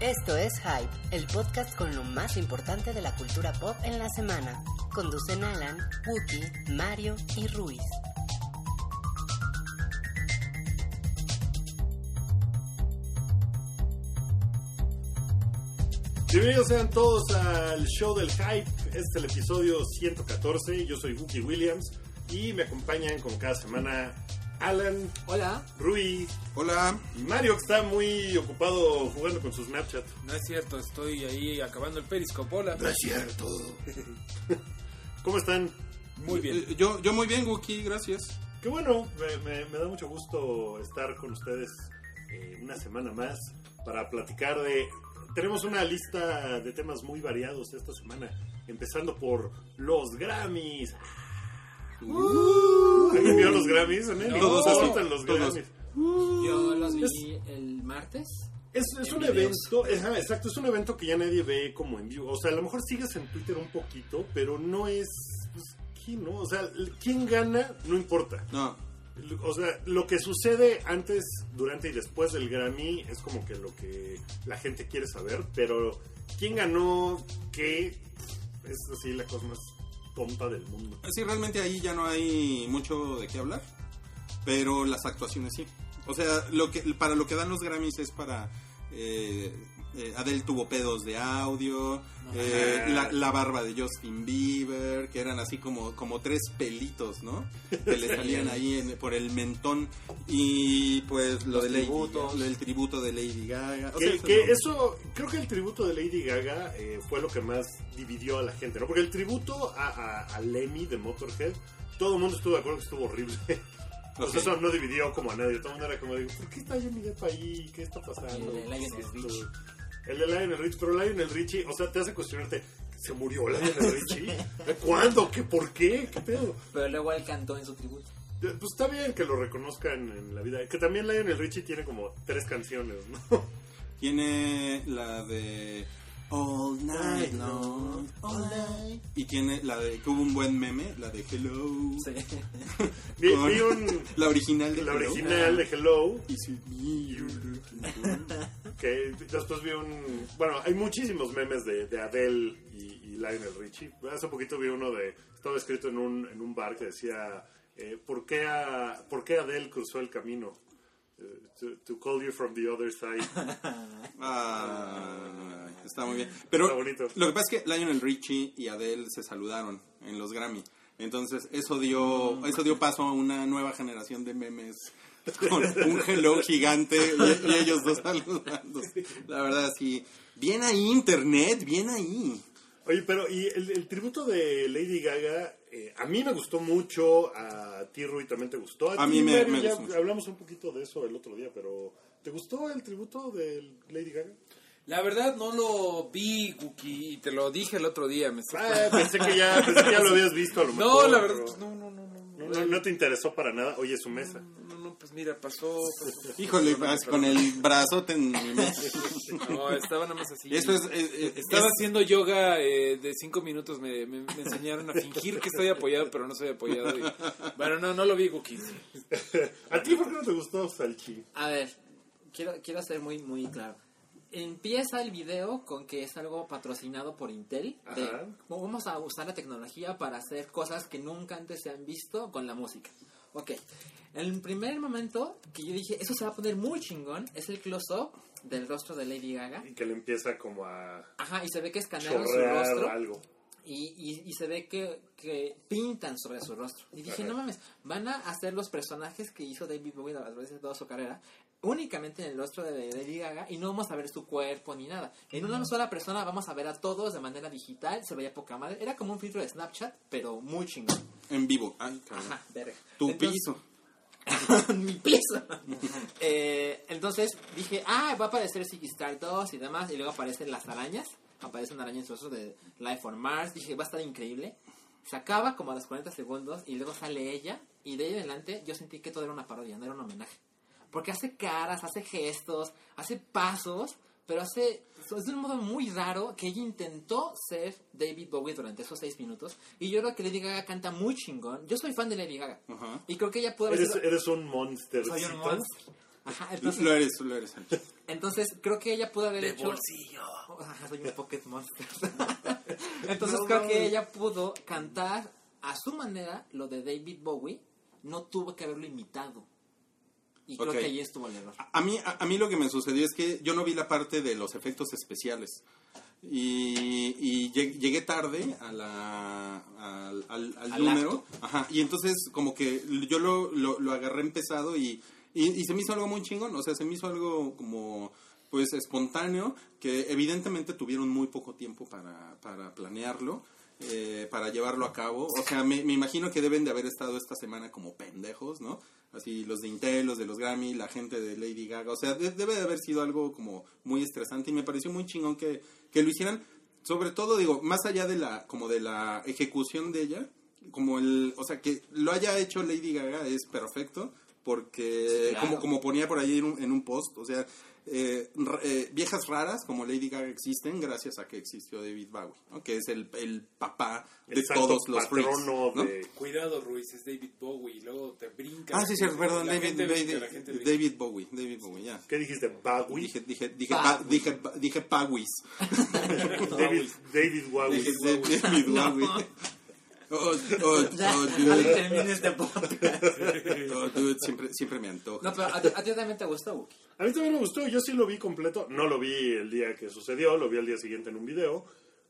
Esto es Hype, el podcast con lo más importante de la cultura pop en la semana. Conducen Alan, Wookie, Mario y Ruiz. Bienvenidos sean todos al show del hype. Este es el episodio 114. Yo soy Wookie Williams y me acompañan como cada semana Alan, Hola. Rui Hola. y Mario que está muy ocupado jugando con su Snapchat. No es cierto, estoy ahí acabando el Periscope. Hola. No es cierto. ¿Cómo están? Muy bien. Eh, Yo, yo muy bien, Wookie, gracias. Qué bueno, me, me- me da mucho gusto estar con ustedes eh, una semana más para platicar de... Tenemos una lista de temas muy variados esta semana, empezando por los Grammys. ¿Alguien vio los Grammys? ¿no? Todos ¿Cómo así, están los todos. Grammys? Yo los vi el martes. Es, es un videos. evento, ajá, exacto, es un evento que ya nadie ve como en vivo. O sea, a lo mejor sigues en Twitter un poquito, pero no es... Pues, ¿Quién no? O sea, quién gana no importa. No, O sea, lo que sucede antes, durante y después del Grammy es como que lo que la gente quiere saber, pero quién ganó qué es así la cosa más tonta del mundo. sí, realmente ahí ya no hay mucho de qué hablar, pero las actuaciones sí. O sea, lo que para lo que dan los Grammys es para... eh, eh, Adele tuvo pedos de audio, eh, la, la barba de Justin Bieber, que eran así como, como tres pelitos, ¿no? Que le salían ahí en- por el mentón. Y pues lo Los de Lady tributos. Gaga, el tributo de Lady Gaga. O Que, sea, eso que no- eso, creo que el tributo de Lady Gaga eh, fue lo que más dividió a la gente, ¿no? Porque el tributo a, a, a Lemmy de Motorhead, todo el mundo estuvo de acuerdo que estuvo horrible. Sea, eso no dividió como a nadie. Todo el mundo era como, de, ¿por qué está Johnny Depp ahí? ¿Qué está pasando? El de El de Lionel Richie, pero Lionel Richie, o sea, te hace cuestionarte, ¿se murió Lionel Richie? ¿Cuándo? ¿Qué? ¿Por qué? ¿Qué pedo? Pero luego él cantó en su tributo. Pues está bien que lo reconozcan en la vida. Que también Lionel Richie tiene como tres canciones, ¿no? Tiene la de All Night Long, All Night. Y tiene la de que hubo un buen meme, la de Hello. Sí. Vi, un, La original de la Hello. original de Hello, Is que después vi un... Bueno, hay muchísimos memes de, de Adele y, y Lionel Richie. Hace poquito vi uno de... Estaba escrito en un, en un bar que decía... eh, ¿por, qué a- ¿Por qué Adele cruzó el camino? Eh, to, to call you from the other side. Ah, está muy bien. Pero Está bonito. lo que pasa es que Lionel Richie y Adele se saludaron en los Grammy. Entonces, eso dio, eso dio paso a una nueva generación de memes con un hello gigante y, y ellos dos saludando. La verdad, sí. Bien ahí, Internet, bien ahí. Oye, pero y el, el tributo de Lady Gaga, eh, a mí me gustó mucho, a ti Rui también te gustó. A ti, mí me- Mario, me ya gustó hablamos un poquito de eso el otro día, pero ¿te gustó el tributo de Lady Gaga? La verdad no lo vi, Guki, y te lo dije el otro día. Me Ah, pensé que ya, pensé que ya lo habías visto a lo no, mejor. la verdad, pero pues no, no, no, no. no, no- no te interesó para nada. Oye, su mesa. No, no, pues mira, pasó. pasó. Híjole, vas con el brazote en... No, estaba nada más así. Eso es... eh, eh, Estaba es- haciendo yoga eh, de cinco minutos, me, me- me enseñaron a fingir que estoy apoyado, pero no soy apoyado. y- Bueno, no, no lo vi, Guki. ¿A ti por qué no te gustó Salchi? A ver, quiero, quiero ser muy, muy claro. Empieza el video con que es algo patrocinado por Intel. De, vamos a usar la tecnología para hacer cosas que nunca antes se han visto con la música. Ok. El primer momento que yo dije, eso se va a poner muy chingón, es el close-up del rostro de Lady Gaga. Y que le empieza como a Ajá, y se ve que escanearon su rostro. algo. Y, y, y se ve que, que pintan sobre su rostro. Y dije, Ajá. no mames, van a hacer los personajes que hizo David Bowie a de toda su carrera únicamente en el rostro de Lady Gaga y no vamos a ver su cuerpo ni nada. En una sola persona vamos a ver a todos de manera digital, se veía poca madre. Era como un filtro de Snapchat, pero muy chingón. En vivo. Ay, cabrón. Ajá, verga. Tu Entonces- piso. mi piso. Eh, entonces dije, ah, va a aparecer Ziggy Star 2 y demás. Y luego aparecen las arañas. Aparece una araña en su rostro de Life on Mars. Dije, va a estar increíble. Se acaba como a los 40 segundos y luego sale ella. Y de ahí adelante yo sentí que todo era una parodia, no era un homenaje. Porque hace caras, hace gestos, hace pasos, pero hace. Es de un modo muy raro que ella intentó ser David Bowie durante esos seis minutos. Y yo creo que Lady Gaga canta muy chingón. Yo soy fan de Lady Gaga. Y creo que ella puede haber Eres, sido- eres un monster. soy un monstruo. Ajá, entonces, Lo eres, lo eres. Sánchez. entonces creo que ella pudo haber De hecho... bolsillo. Ajá, soy un pocket monster. entonces No, creo no. que ella pudo cantar a su manera lo de David Bowie. No tuvo que haberlo imitado. Y creo que ahí estuvo el error. A mí, a, a mí lo que me sucedió es que yo no vi la parte de los efectos especiales. Y, y lleg- llegué tarde a la, al, al- al Al número. Ajá, y entonces como que yo lo, lo, lo agarré empezado y, y, y se me hizo algo muy chingón. O sea, se me hizo algo como pues espontáneo que evidentemente tuvieron muy poco tiempo para, para planearlo. eh, para llevarlo a cabo. O sea, me, me imagino que deben de haber estado esta semana como pendejos, ¿no? Así los de Intel, los de los Grammy, la gente de Lady Gaga. O sea, de- debe de haber sido algo como muy estresante y me pareció muy chingón que, que lo hicieran. Sobre todo, digo, más allá de la, como de la ejecución de ella, como el, o sea, que lo haya hecho Lady Gaga es perfecto porque, claro. como, como ponía por ahí en un, en un post, o sea, eh, eh, viejas raras como Lady Gaga existen gracias a que existió David Bowie, ¿no? que es el, el papá de El todos los freaks. de... Cuidado, Ruiz, es David Bowie. Y luego te brinca. Ah, sí, sí, perdón, David, David. David Bowie, David Bowie, ya. ¿Qué dijiste? ¿Bowie? Dije, dije, dije, Bowie. dije, pa- dije Pawis. David, David Bowie. Dije David Bowie. Termine este podcast. Oh, siempre, siempre me antoja. No, pero a, ti- también te gustó. A mí también me gustó, yo sí lo vi completo. No lo vi el día que sucedió, lo vi al día siguiente en un video.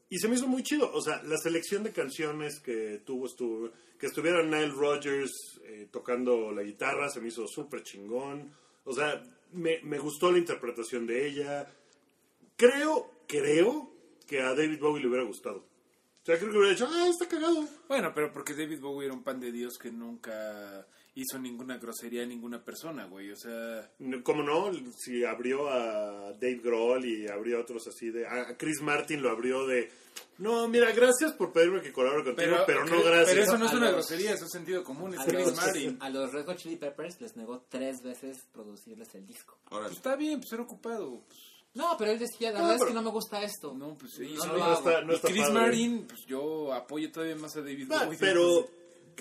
Y se me hizo muy chido. O sea, la selección de canciones que tuvo, estuvo, que estuviera Nile Rodgers eh, tocando la guitarra, se me hizo súper chingón. O sea, me gustó la interpretación de ella. Creo, creo que a David Bowie le hubiera gustado. Sea, creo que hubiera dicho, ah, está cagado. Bueno, pero porque David Bowie era un pan de Dios que nunca hizo ninguna grosería a ninguna persona, güey. O sea, ¿Cómo no? Si abrió a Dave Grohl y abrió a otros así de... A Chris Martin lo abrió de... No, mira, gracias por pedirme que colabore contigo, pero, no gracias. Pero eso no es A una los- grosería, eso es sentido común. Es A Chris los, Martin. a los Red Hot Chili Peppers les negó tres veces producirles el disco. Pues está bien, pues era ocupado. Pues, No, pero él decía, la No, verdad es que no me gusta esto. no, pues sí. No no, lo no, está, no y está Chris padre. Martin, pues yo apoyo todavía más a David Bowie. pero,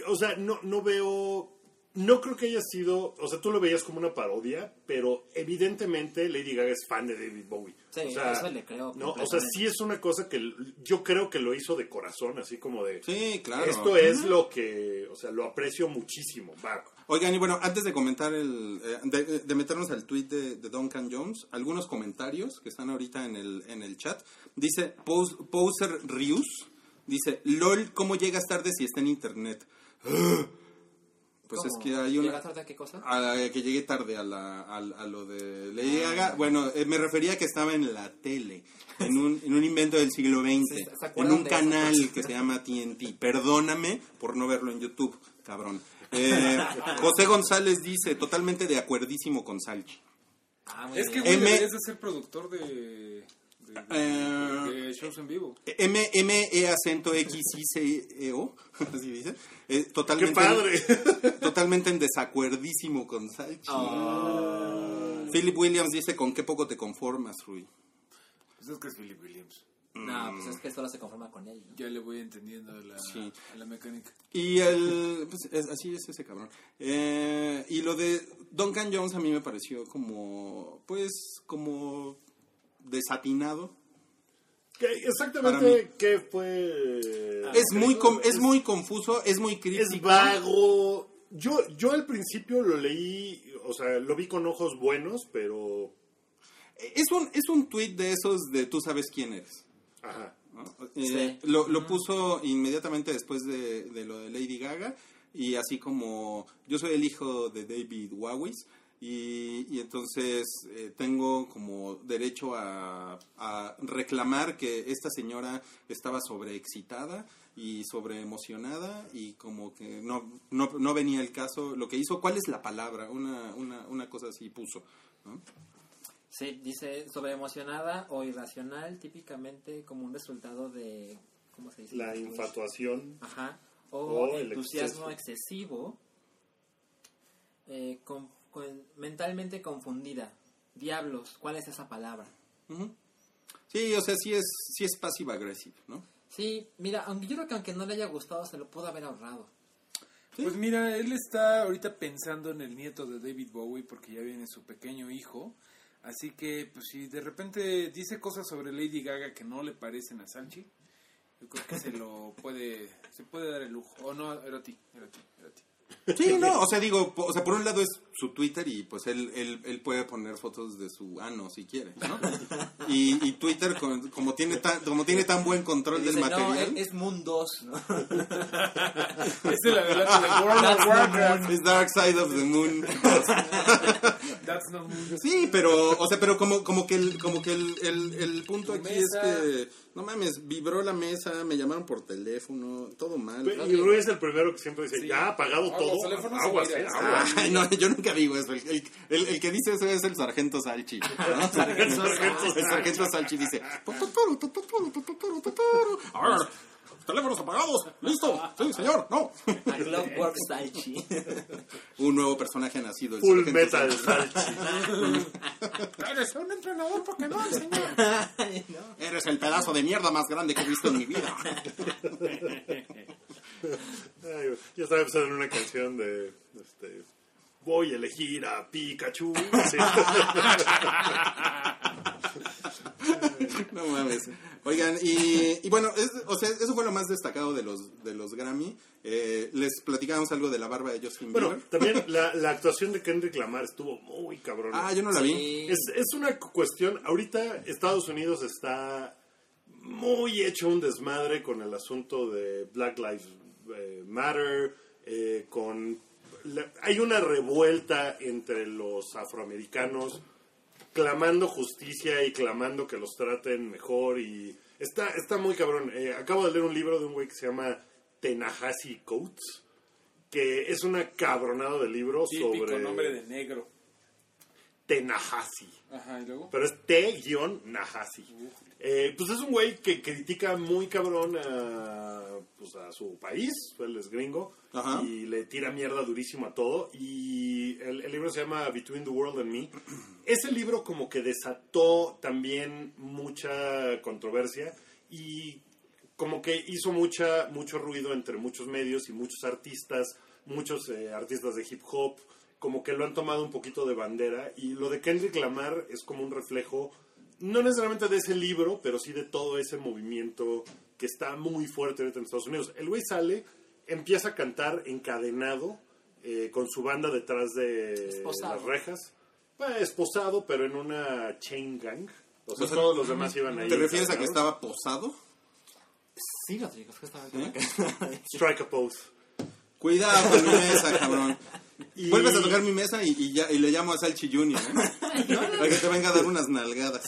o sea, no, no veo... No creo que haya sido... O sea, tú lo veías como una parodia, pero evidentemente Lady Gaga es fan de David Bowie. Sí, o sea, eso le creo No, o sea, sí es una cosa que yo creo que lo hizo de corazón, así como de... Sí, claro. Esto es lo que... O sea, lo aprecio muchísimo. Va. Oigan, y bueno, antes de comentar el. eh, de, de meternos al tweet de, de Duncan Jones, algunos comentarios que están ahorita en el, en el chat. Dice Pos- Poser Rius: Dice, LOL, ¿cómo llegas tarde si está en internet? Pues es que hay una. ¿Llegas tarde a qué cosa? A que llegué tarde a, la, a, a lo de Lady Gaga. Bueno, eh, me refería a que estaba en la tele, en un, en un invento del siglo XX, ¿Se- se en un canal que se llama TNT. Perdóname por no verlo en YouTube, cabrón. Eh, José González dice, totalmente de acuerdísimo con Salchi. Ah, Es que, güey, M- deberías de ser productor de, de, de- de shows en vivo. M, M, E, acento X, I, C, E, O, así dice. Eh, ¡Qué totalmente, padre! totalmente en desacuerdísimo con Salchi. Philip Williams dice, ¿con qué poco te conformas, Rui? Pues es que es Philip Williams. No, pues es que solo se conforma con él. ¿no? Ya le voy entendiendo la, Sí. la mecánica. Y el. Pues es- así es ese cabrón. Eh, y lo de Duncan Jones a mí me pareció como. Pues como. desatinado. ¿Qué- Para mí. exactamente qué fue... es, muy escrito? com- es muy confuso, es muy crítico. Es vago. Yo, yo al principio lo leí, o sea, lo vi con ojos buenos, pero... Es un, es un tweet de esos de tú sabes quién eres. Ajá. ¿no? Eh, lo, lo puso inmediatamente después de, de lo de Lady Gaga y así como yo soy el hijo de David Wawis y, y entonces eh, tengo como derecho a, a reclamar que esta señora estaba sobreexcitada y sobreemocionada y como que no, no, no venía el caso lo que hizo, ¿cuál es la palabra? Una, una, una cosa así puso. ¿no? Sí, dice sobreemocionada o irracional, típicamente como un resultado de. ¿Cómo se dice? La infatuación. Ajá. O O el entusiasmo excesivo. eh, con- con- mentalmente confundida. Diablos, ¿cuál es esa palabra? Ujú. Sí, o sea, sí es, sí es passive aggressive, ¿no? Sí, mira, aunque yo creo que aunque no le haya gustado, se lo pudo haber ahorrado. Pues mira, él está ahorita pensando en el nieto de David Bowie porque ya viene su pequeño hijo. Así que, pues si de repente dice cosas sobre Lady Gaga que no le parecen a Salchi, yo creo que se lo puede, se puede dar el lujo. O no, era a ti, era a ti, era a ti. Sí, no, o sea, digo, o sea, por un lado es su Twitter y pues él, él, él puede poner fotos de su ano si quiere, ¿no? Y, y Twitter, con- como tiene tan, como tiene tan buen control del no, material, es, es Moon 2, ¿no? Es el de World of Warcraft. es Dark Side of the Moon. That's not moon. Sí, pero, o sea, pero como, como que el, como que el, el, el punto Tu aquí mesa. es que, no mames, vibró la mesa, me llamaron por teléfono, todo mal. Y Rui es el primero que siempre dice, Sí. ya ha apagado Ah, todo. Aguas, se eh, aguas. Ay, no, yo nunca digo eso. El, el, el- el que dice eso es el sargento Salchi. ¿no? Sargento el sargento Salchi dice: Teléfonos apagados. ¿Listo? Sí, señor. No. A Clockwork Salchi. Un nuevo personaje nacido. el Full sargento metal Salchi. salchi. Eres un entrenador Pokémon, señor. Ay, no. Eres el pedazo de mierda más grande que he visto en mi vida. Ay, yo estaba pensando en una canción de, este, voy a elegir a Pikachu. Sí. No mames. Oigan, y, y bueno, es- o sea, eso fue lo más destacado de los, de los Grammy. Eh, les platicábamos algo de la barba de Justin Bueno, Bieber. también la, la actuación de Kendrick Lamar estuvo muy cabrona. Ah, yo no la vi. Es, es una cuestión, ahorita Estados Unidos está muy hecho un desmadre con el asunto de Black Lives eh, Matter, eh, con la- hay una revuelta entre los afroamericanos clamando justicia y clamando que los traten mejor y está, está muy cabrón. Eh, acabo de leer un libro de un güey que se llama Tenahasi Coates, que es una cabronada de libro Típico sobre nombre de negro. Tenahasi Ajá, y luego. pero es T-Nahasi. Eh, pues es un güey que critica muy cabrón a, pues a su país, él es gringo, Ajá. y le tira mierda durísimo a todo. Y el, el libro se llama Between the World and Me. Ese libro como que desató también mucha controversia y como que hizo mucha mucho ruido entre muchos medios y muchos artistas, muchos eh, artistas de hip hop, como que lo han tomado un poquito de bandera y lo de Kendrick Lamar es como un reflejo no necesariamente de ese libro, pero sí de todo ese movimiento que está muy fuerte en Estados Unidos. El güey sale, empieza a cantar encadenado eh, con su banda detrás de Esposado. las rejas. Bueno, esposado, pero en una chain gang. O sea, O sea, todos los demás iban ahí. ¿Te refieres a que estaba posado? Sí, Rodrigo, justamente. ¿Eh? Strike a pose. Cuidado con mi mesa, cabrón. Y- Vuelves a tocar mi mesa y, y ya, y le llamo a Salchi Junior, ¿eh? Para que te venga a dar unas nalgadas.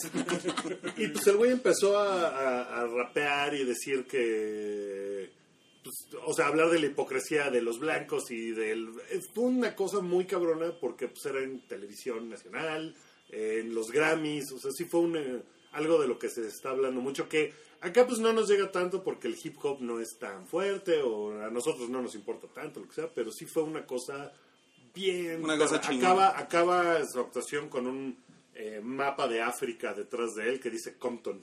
Y pues el güey empezó a, a- a rapear y decir que. pues, o sea, hablar de la hipocresía de los blancos y del. Fue una cosa muy cabrona porque pues, era en televisión nacional, en los Grammys, o sea, sí fue un, eh, algo de lo que se está hablando mucho. Que acá pues no nos llega tanto porque el hip hop no es tan fuerte o a nosotros no nos importa tanto, lo que sea, pero sí fue una cosa bien. Una cosa acaba, chingona. acaba su actuación con un eh, mapa de África detrás de él que dice Compton,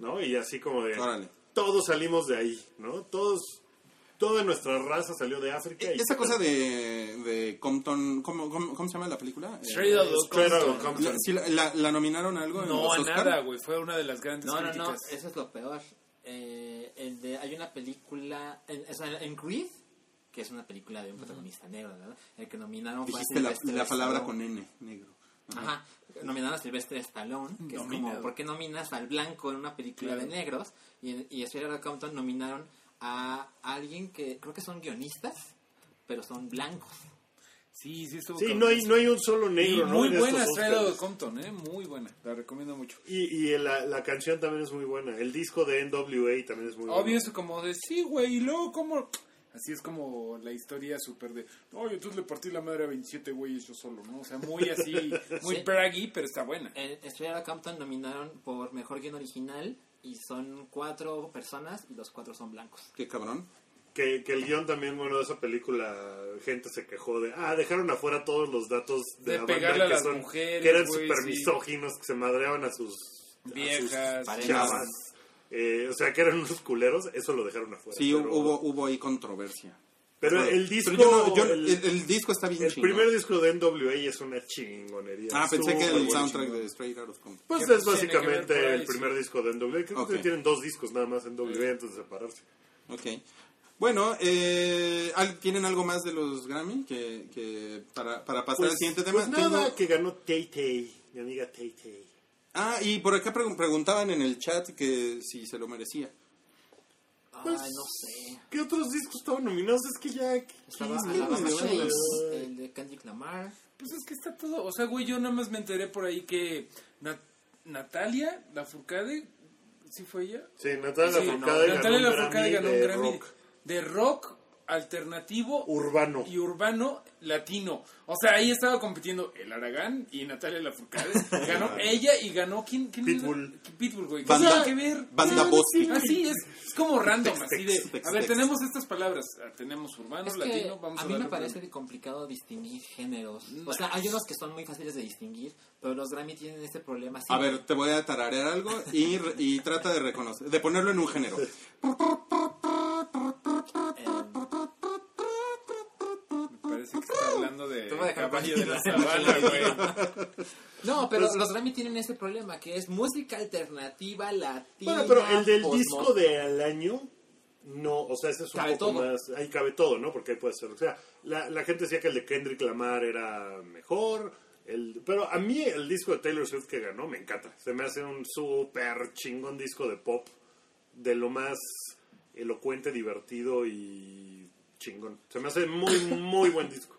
¿no? Y así como de Órale. todos salimos de ahí, ¿no? Todos, toda nuestra raza salió de África. y- Esa cosa de, de Compton, ¿cómo, cómo, cómo se llama la película? Straight Eh, Straight Outta Compton. Compton. la, sí, la- la- la nominaron a algo en No, los a Oscar? nada, güey. Fue una de las grandes No, no, no, críticas. eso es lo peor. Eh, el de, hay una película, en, o sea, en Creed, que es una película de un protagonista negro, ¿verdad? El que nominaron fue Dijiste la, palabra Stallone. con N, negro. Ajá, nominaron a Sylvester Stallone, que es como, ¿por qué nominas al blanco en una película Claro. de negros? Y, y Outta Compton nominaron a alguien que creo que son guionistas, pero son blancos. Sí, sí, estuvo Sí, no hay, no hay un solo Y negro, ¿no? muy En buena Oscars. Compton, ¿eh? Muy buena. La recomiendo mucho. Y, y la, la canción también es muy buena. El disco de NWA también es muy bueno. Obvio, eso como de, sí, güey, y luego como... Así es como la historia súper de, oye, entonces le partí la madre a 27 güeyes yo solo, ¿no? O sea, muy así, muy Sí. braggy, pero está buena. En Straight Outta Compton nominaron por mejor guion original y son cuatro personas y los cuatro son blancos. Qué cabrón. Que, que el guion también, bueno, de esa película, gente se quejó de, ah, dejaron afuera todos los datos de, De la pegarle banda a que las son, mujeres, que eran güey, súper sí. misóginos, que se madreaban a sus a Viejas, sus parejas. chavas. Eh, o sea, que eran unos culeros, eso lo dejaron afuera. Sí, pero- hubo, hubo ahí controversia. Pero el disco... Pero yo no- yo- el, el, el disco está bien el chingón. primer disco de NWA es una chingonería. Ah, pensé que el soundtrack de Straight Outta Compton. Pues ¿Qué es pues básicamente el sí? primer disco de NWA. Creo Ok. que tienen dos discos nada más en NWA antes de separarse. Ok. Bueno, eh, ¿al- ¿tienen algo más de los Grammy que, que para, para pasar Pues, al siguiente tema? pues nada, Tengo- que ganó Tay Tay, mi amiga Tay Tay. Ah, y por acá pregun- preguntaban en el chat que si se lo merecía. Ay, no sé. ¿Qué otros discos estaban nominados? Es que ya... Estaba ¿qué Alabama discos? Shakes, el de Kendrick Lamar. Pues es que está todo. O sea, güey, yo nada más me enteré por ahí que Nat- Natalia Lafourcade, ¿sí fue ella? Sí, Natalia Sí, Lafourcade Natalia ganó un Lafourcade Grammy ganó un de Grammy rock de rock alternativo urbano. y urbano latino. O sea, ahí estaba compitiendo el Aragán y Natalia Lafourcade. Ganó ella y ganó ¿quién? quién Pitbull. era? Pitbull, güey. ¿Qué Banda- tiene que ver? Banda. Así es, es como random, así de, a ver, tenemos estas palabras, ah, tenemos urbano, Es que latino, vamos a, a mí me parece complicado distinguir géneros. O sea, hay unos que son muy fáciles de distinguir, pero los Grammy tienen este problema. A ver, te voy a tararear algo y, y trata de reconocer, de ponerlo en un género. hablando de caballo de la sabana, güey. No, pero los Grammy tienen ese problema, que es música alternativa latina. Bueno, pero el del disco de al año, no, o sea, ese es un Cabe poco todo. más, ahí cabe todo, ¿no? Porque ahí puede ser, o sea, la, la gente decía que el de Kendrick Lamar era mejor, el, pero a mí el disco de Taylor Swift que ganó me encanta, se me hace un súper chingón disco de pop, de lo más elocuente, divertido y chingón, se me hace muy, muy buen disco.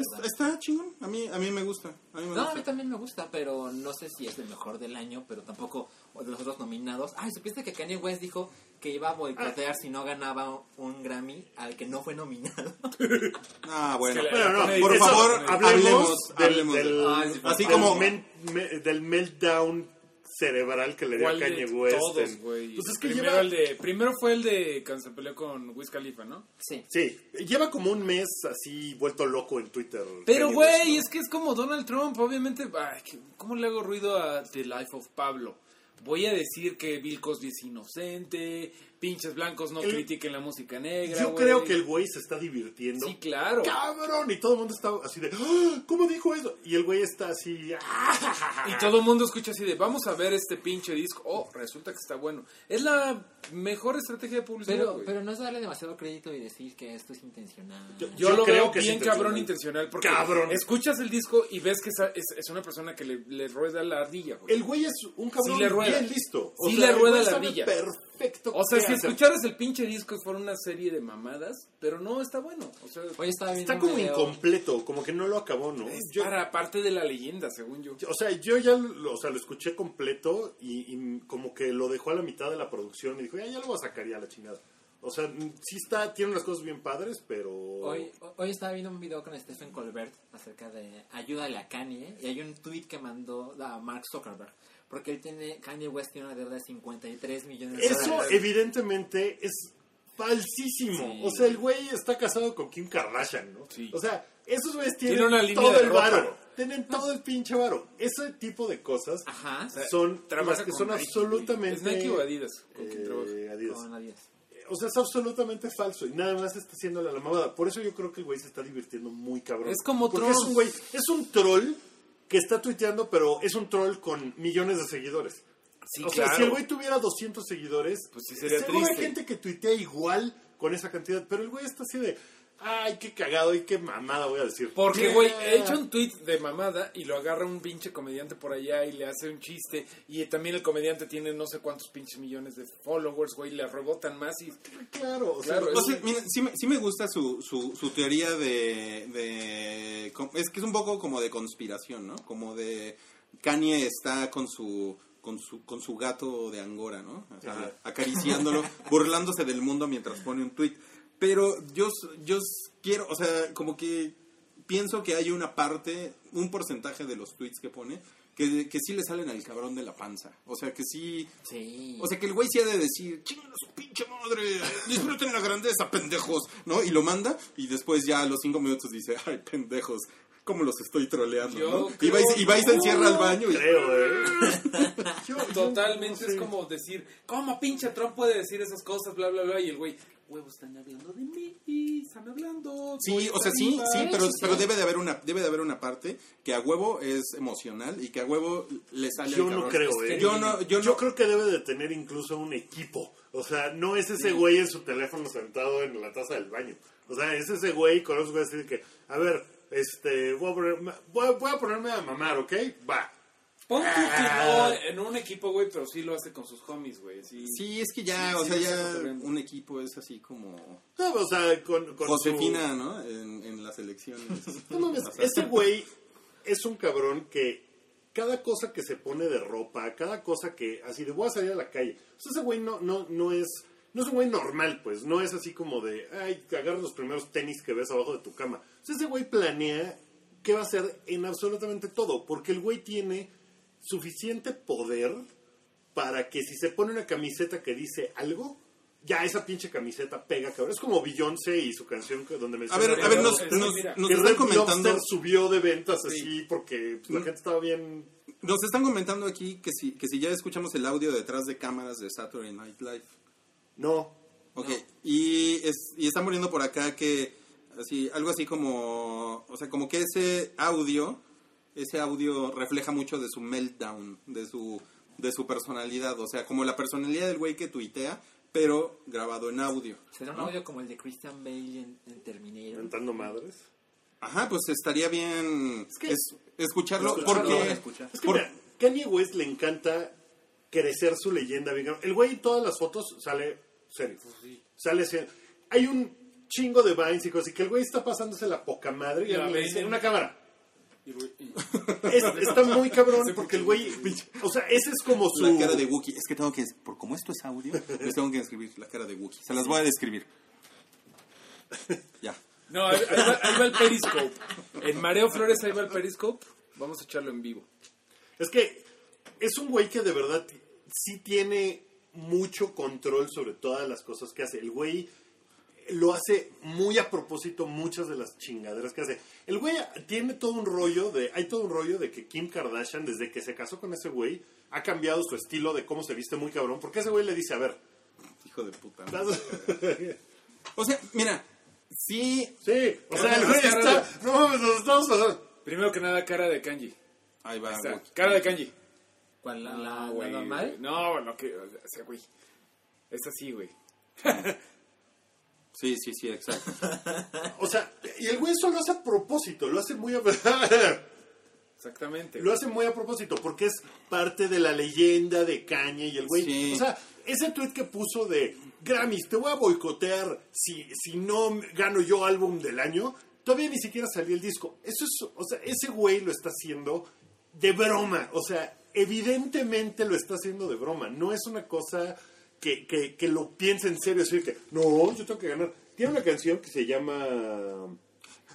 Es- está chingón, a mí, a mí me gusta. A mí me No, a mí también me gusta, pero no sé si es el mejor del año, pero tampoco de los otros nominados. Ay, ¿supiste que Kanye West dijo que iba a boicotear si no ganaba un Grammy al que no fue nominado? Ah, bueno. No, por eso, favor, hablemos, hablemos, del, hablemos de- del- Ay, sí, por Así del como- men- me- del meltdown cerebral que le dio a ¿Cuál de Kanye West. todos, en- güey? Pues es que primero, lleva, el de, primero fue el de cuando se peleó con Wiz Khalifa, ¿no? Sí. sí, lleva como un mes así vuelto loco en Twitter. Pero, güey, es que es como Donald Trump, obviamente. ay, que- ¿Cómo le hago ruido a The Life of Pablo? Voy a decir que Bill Cosby es inocente, pinches blancos no El- critiquen la música negra. Yo creo que el güey se está divirtiendo. Sí, claro. ¡Cabrón! Y todo el mundo está así de, "Ah, ¿cómo dijo eso? Y el güey está así, "Ah". Y todo el mundo escucha así de, vamos a ver este pinche disco. Oh, resulta que está bueno. Es la mejor estrategia de publicidad, Pero, no es darle demasiado crédito y decir que esto es intencional. Yo- Yo, lo creo veo que es bien intencional. cabrón intencional porque Cabrón. escuchas el disco y ves que esa- es, es una persona que le, le rueda la ardilla, güey. El güey es un cabrón Sí le rueda. bien listo. Sí le rueda la ardilla. Perfecto. O sea, si escucharas el pinche disco y fuera una serie de mamadas, pero no está bueno. O sea, viendo Está un como video- incompleto, como que no lo acabó, ¿no? es Yo- para parte de la leyenda, según yo. O sea, yo ya lo, o sea, lo escuché completo y, y como que lo dejó a la mitad de la producción y dijo, ya, ya lo voy a sacar ya la chingada. O sea, sí está, tiene unas cosas bien padres, pero... Hoy, hoy estaba viendo un video con Stephen Colbert acerca de ayúdale a Kanye y hay un tweet que mandó a Mark Zuckerberg porque él tiene Kanye West tiene una deuda de 53 millones de Eso dólares. evidentemente es falsísimo. Sí. o sea, el güey está casado con Kim Kardashian, ¿no? Sí. O sea, esos güeyes tienen Tiene una línea todo de el varo. Tienen todo el pinche varo. Ese tipo de cosas Ajá, son Trabaja las que son Nike, absolutamente... ¿Es Nike o Adidas? ¿Con quién eh, trabaja? Adidas. con Adidas. O sea, es absolutamente falso y nada más está haciéndole a la mamada. Por eso yo creo que el güey se está divirtiendo muy cabrón. Es como es un güey, es un troll que está tuiteando, pero es un troll con millones de seguidores. Sí, o sea, claro. si el güey tuviera 200 seguidores, Pues sí sería seguro hay triste. gente que tuitea igual con esa cantidad, pero el güey está así de, ay, qué cagado y qué mamada voy a decir. Porque, Yeah. güey, he hecho un tweet de mamada y lo agarra un pinche comediante por allá y le hace un chiste. Y también el comediante tiene no sé cuántos pinches millones de followers, güey, le rebotan más y... Claro, o sea, Claro, O sea, mira, sí, me, sí me gusta su, su, su teoría de, de... Es que es un poco como de conspiración, ¿no? Como de... Kanye está con su... Con su, con su gato de Angora, ¿no? O sea, acariciándolo, burlándose del mundo mientras pone un tweet. Pero yo, yo quiero, o sea, como que pienso que hay una parte, un porcentaje de los tweets que pone, que, que sí le salen al cabrón de la panza. O sea, que sí, Sí. o sea, que el güey sí ha de decir, chingan a su pinche madre, disfruten la grandeza, pendejos, ¿no? Y lo manda y después ya a los cinco minutos dice, ay, pendejos, cómo los estoy troleando, Yo ¿no? creo Y vais, y vais, encierra al baño y... Creo, ¿eh? Yo- Totalmente no sé. es como decir, ¿cómo pinche Trump puede decir esas cosas? Bla, bla, bla. Y el güey, huevos, están hablando de mí, están hablando. Sí, o sea, sí, arriba". sí, pero, sí, sí. pero debe de haber una debe de haber una parte que a huevo es emocional y que a huevo le sale Yo no creo, ¿eh? Yo no, yo Yo no, creo que debe de tener incluso un equipo. O sea, no es ese güey en su teléfono sentado en la taza del baño. O sea, es ese güey con los güeyes que, a ver, este, voy a, poner- voy a- voy a ponerme a mamar, ¿ok? Va. Pon tú que Ah. no en un equipo, güey, pero sí lo hace con sus homies, güey. Sí. Sí, es que ya, Sí, o sí, sea, ya un equipo es así como No, o sea, con, con su- Josefina, ¿no? En, en las elecciones. No mames, O sea, ese güey es un cabrón que cada cosa que se pone de ropa, cada cosa que así de voy a salir a la calle. O sea, ese güey no, no, no es no es un güey normal, pues. No es así como de, ay, agarra los primeros tenis que ves abajo de tu cama. O sea, ese güey planea qué va a hacer en absolutamente todo. Porque el güey tiene suficiente poder para que si se pone una camiseta que dice algo, ya esa pinche camiseta pega, cabrón. Es como Beyoncé y su canción donde A menciona... ver, a ver, nos, nos- mira. nos que están Red comentando, Lobster subió de ventas Sí. así porque pues, la gente estaba bien... nos están comentando aquí que si, que si ya escuchamos el audio detrás de cámaras de Saturday Night Live. No. Ok, y, es, y están poniendo por acá que así, algo así como, o sea, como que ese audio, ese audio refleja mucho de su meltdown, de su, de su personalidad, o sea, como la personalidad del güey que tuitea, pero grabado en audio. Será un audio como el de Christian Bale en, en Terminator. Inventando madres. Ajá, pues estaría bien que- es- escucharlo, Escucharlo, porque... escuchar. Es que por- mira, Kanye West le encanta crecer su leyenda. El güey en todas las fotos sale serio. Sale serio. Hay un chingo de vines y cosas y que el güey está pasándose la poca madre y alguien le dice, en- una cámara. Y, y- Es- está muy cabrón porque el güey... O sea, ese es como su... La cara de Wookiee. Es que tengo que, por como esto es audio, les tengo que escribir la cara de Wookiee. Se las voy a describir. Ya. No, ahí, ahí va, ahí va el Periscope. En Mareo Flores ahí va el Periscope. Vamos a echarlo en vivo. Es que es un güey que de verdad sí tiene mucho control sobre todas las cosas que hace. El güey lo hace muy a propósito muchas de las chingaderas que hace. El güey tiene todo un rollo de, hay todo un rollo de que Kim Kardashian desde que se casó con ese güey ha cambiado su estilo de cómo se viste muy cabrón, porque ese güey le dice, a ver, Hijo de puta. O sea, mira, sí, sí, o sea, el güey está, no mames, nos estamos pasando. Primero que nada, cara de Kanji. ahí va Ahí está, Wookiee. cara de Kanji. ¿Cuál? ¿La, la- No, la normal? No, lo que. O sea, güey. Es así, güey. Sí, sí, sí, exacto. O sea, y el güey eso lo hace a propósito, lo hace muy a... Exactamente. Lo hace muy a propósito porque es parte de la leyenda de Kanye y el güey. Sí. O sea, ese tweet que puso de Grammys, te voy a boicotear si, si no gano yo álbum del año, todavía ni siquiera salió el disco. Eso es, o sea, ese güey lo está haciendo de broma. O sea, evidentemente lo está haciendo de broma. No es una cosa que, que, que lo piense en serio, así que, no, yo tengo que ganar. Tiene una canción que se llama...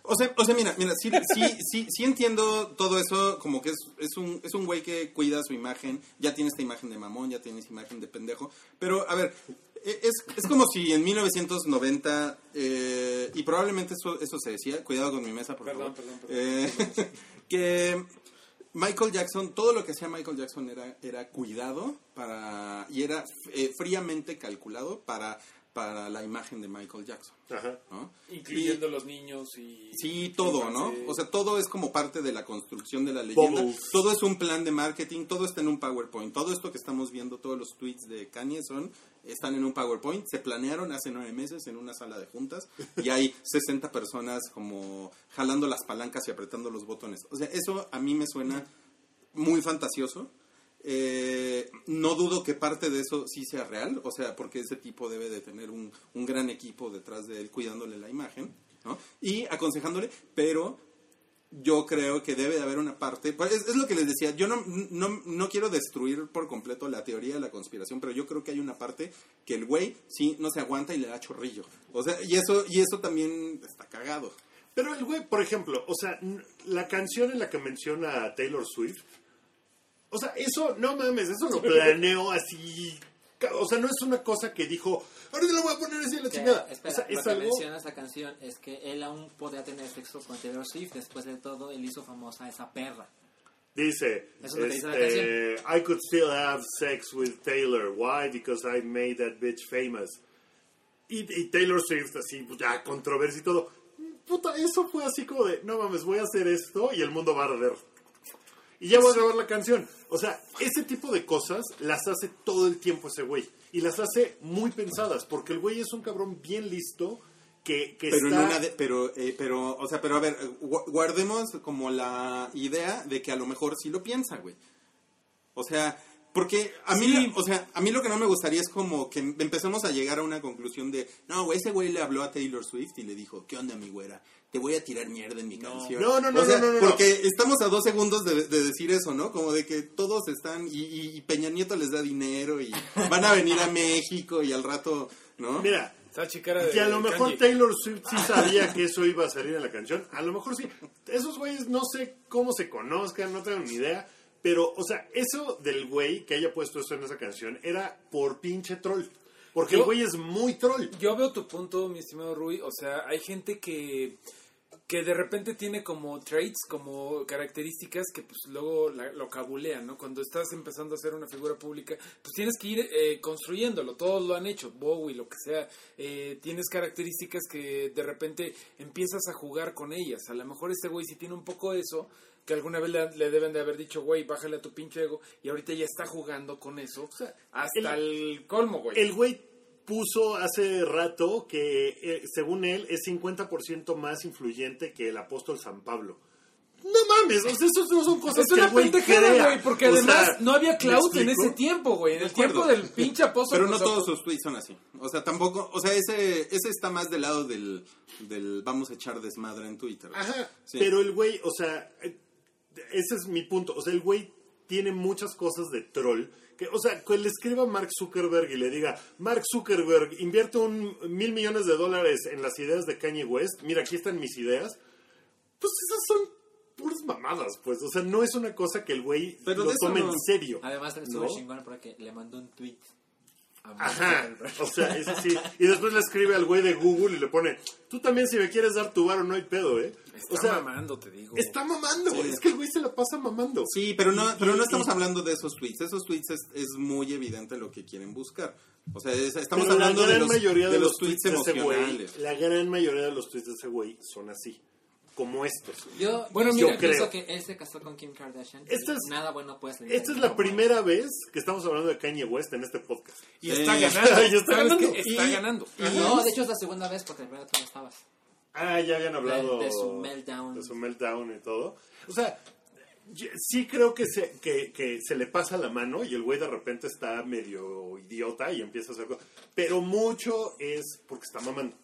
O sea, o sea mira, mira, sí, sí, sí, sí entiendo todo eso, como que es, es un, es un güey que cuida su imagen, ya tiene esta imagen de mamón, ya tiene esta imagen de pendejo, pero a ver, e- es, es como si en 1990, eh, y probablemente eso, eso se decía, cuidado con mi mesa, por Perdón, favor, perdón, perdón. Eh, que Michael Jackson, todo lo que hacía Michael Jackson era, era cuidado para, y era eh, fríamente calculado para, para la imagen de Michael Jackson. Ajá. ¿no? Incluyendo los niños y. Sí, todo, ¿no? O sea, todo es como parte de la construcción de la leyenda. Bubbles. Todo es un plan de marketing, todo está en un PowerPoint. Todo esto que estamos viendo, todos los tweets de Kanye son, están en un PowerPoint. Se planearon hace nueve meses en una sala de juntas y hay 60 personas como jalando las palancas y apretando los botones. O sea, eso a mí me suena muy fantasioso. Eh, no dudo que parte de eso sí sea real, o sea, porque ese tipo debe de tener un, un gran equipo detrás de él cuidándole la imagen, ¿no? Y aconsejándole, pero yo creo que debe de haber una parte, pues, es, lo que les decía, yo no, no, no quiero destruir por completo la teoría de la conspiración, pero yo creo que hay una parte que el güey sí no se aguanta y le da chorrillo. O sea, y eso, y eso también está cagado. Pero el güey, por ejemplo, o sea, la canción en la que menciona a Taylor Swift, o sea, eso, no mames, eso lo planeó así o sea, no es una cosa que dijo, ahorita lo voy a poner así en la chingada. espera, o sea, lo es que algo... menciona esa canción es que él aún podría tener sexo con Taylor Swift. Después de todo, él hizo famosa a esa perra. Dice, es este, I could still have sex with Taylor. Why? Because I made that bitch famous. Y, y Taylor Swift, así, pues, ya, controversia y todo. Puta, eso fue así como de, no mames, voy a hacer esto y el mundo va a arder. Y ya voy a grabar la canción. O sea, ese tipo de cosas las hace todo el tiempo ese güey. Y las hace muy pensadas, porque el güey es un cabrón bien listo que, que Pero, en una de- pero, eh, pero, o sea, pero a ver, gu- guardemos como la idea de que a lo mejor sí lo piensa, güey. O sea, porque a mí, Sí. o sea, a mí lo que no me gustaría es como que empecemos a llegar a una conclusión de, no, güey, ese güey le habló a Taylor Swift y le dijo, ¿qué onda, mi güera? Te voy a tirar mierda en mi canción. No, no, no, O sea, no, no, no. Porque estamos a dos segundos de, de decir eso, ¿no? Como de que todos están, y, y- y Peña Nieto les da dinero y van a venir a México y al rato, ¿no? Mira, Que a lo mejor Kanye. Taylor Swift sí sabía que eso iba a salir en la canción. A lo mejor sí. Esos güeyes no sé cómo se conozcan, no tengo ni idea. Pero, o sea, eso del güey que haya puesto eso en esa canción era por pinche troll. Porque el güey es muy troll. Yo veo tu punto, mi estimado Rui. O sea, hay gente que, que de repente tiene como traits, como características que pues luego la- lo cabulean, ¿no? Cuando estás empezando a ser una figura pública, pues tienes que ir eh, construyéndolo. Todos lo han hecho, Bowie, lo que sea. Eh, tienes características que de repente empiezas a jugar con ellas. A lo mejor este güey si tiene un poco eso, que alguna vez le, le deben de haber dicho, güey, bájale a tu pinche ego, y ahorita ya está jugando con eso hasta el, colmo, güey. El güey puso hace rato que, eh, según él, es 50% más influyente que el apóstol San Pablo. No mames, o sea, esos no son cosas Es que una pendejada, crea. güey, porque O además sea, no había ¿me cloud en ese tiempo, güey. En el acuerdo. tiempo del pinche apóstol. Pero no o sea, todos sus tweets son así. O sea, tampoco, o sea, ese, ese está más del lado del, del vamos a echar desmadre en Twitter. Ajá, Sí. pero el güey, o sea, ese es mi punto. O sea, el güey tiene muchas cosas de troll. Que, o sea, que le escriba a Mark Zuckerberg y le diga, Mark Zuckerberg, invierte un mil millones de dólares en las ideas de Kanye West. Mira, aquí están mis ideas. Pues esas son puras mamadas, pues. O sea, no es una cosa que el güey lo tome no- en serio. Además, estuvo ¿no? chingón porque le mandó un tweet. Ajá, o sea, ese sí. Y después le escribe al güey de Google y le pone, tú también si me quieres dar tu varo no hay pedo, ¿eh? Está o sea, mamando, te digo. Está mamando, güey. Es que el güey se la pasa mamando. Sí, pero no, pero no estamos hablando de esos tweets. Esos tweets es, es muy evidente lo que quieren buscar. O sea, es- estamos Pero hablando la de gran los, mayoría de, de los, tweets de ese güey, emocionales. la gran mayoría de los tweets de ese güey son así, como estos. Yo, Bueno, yo mira, pienso creo. que él se casó con Kim Kardashian. Esta y es- nada bueno puede salir. Esta es la primera vez que estamos hablando de Kanye West en este podcast. Y está ganando. Y está ¿Sabes ganando. Está Y- ganando. No, de hecho es la segunda vez porque el primero tú no estabas. Ah, ya habían hablado De- de su meltdown. de su meltdown y todo. O sea, sí creo que se, que, que se le pasa la mano y el güey de repente está medio idiota y empieza a hacer cosas. Pero mucho es porque está mamando.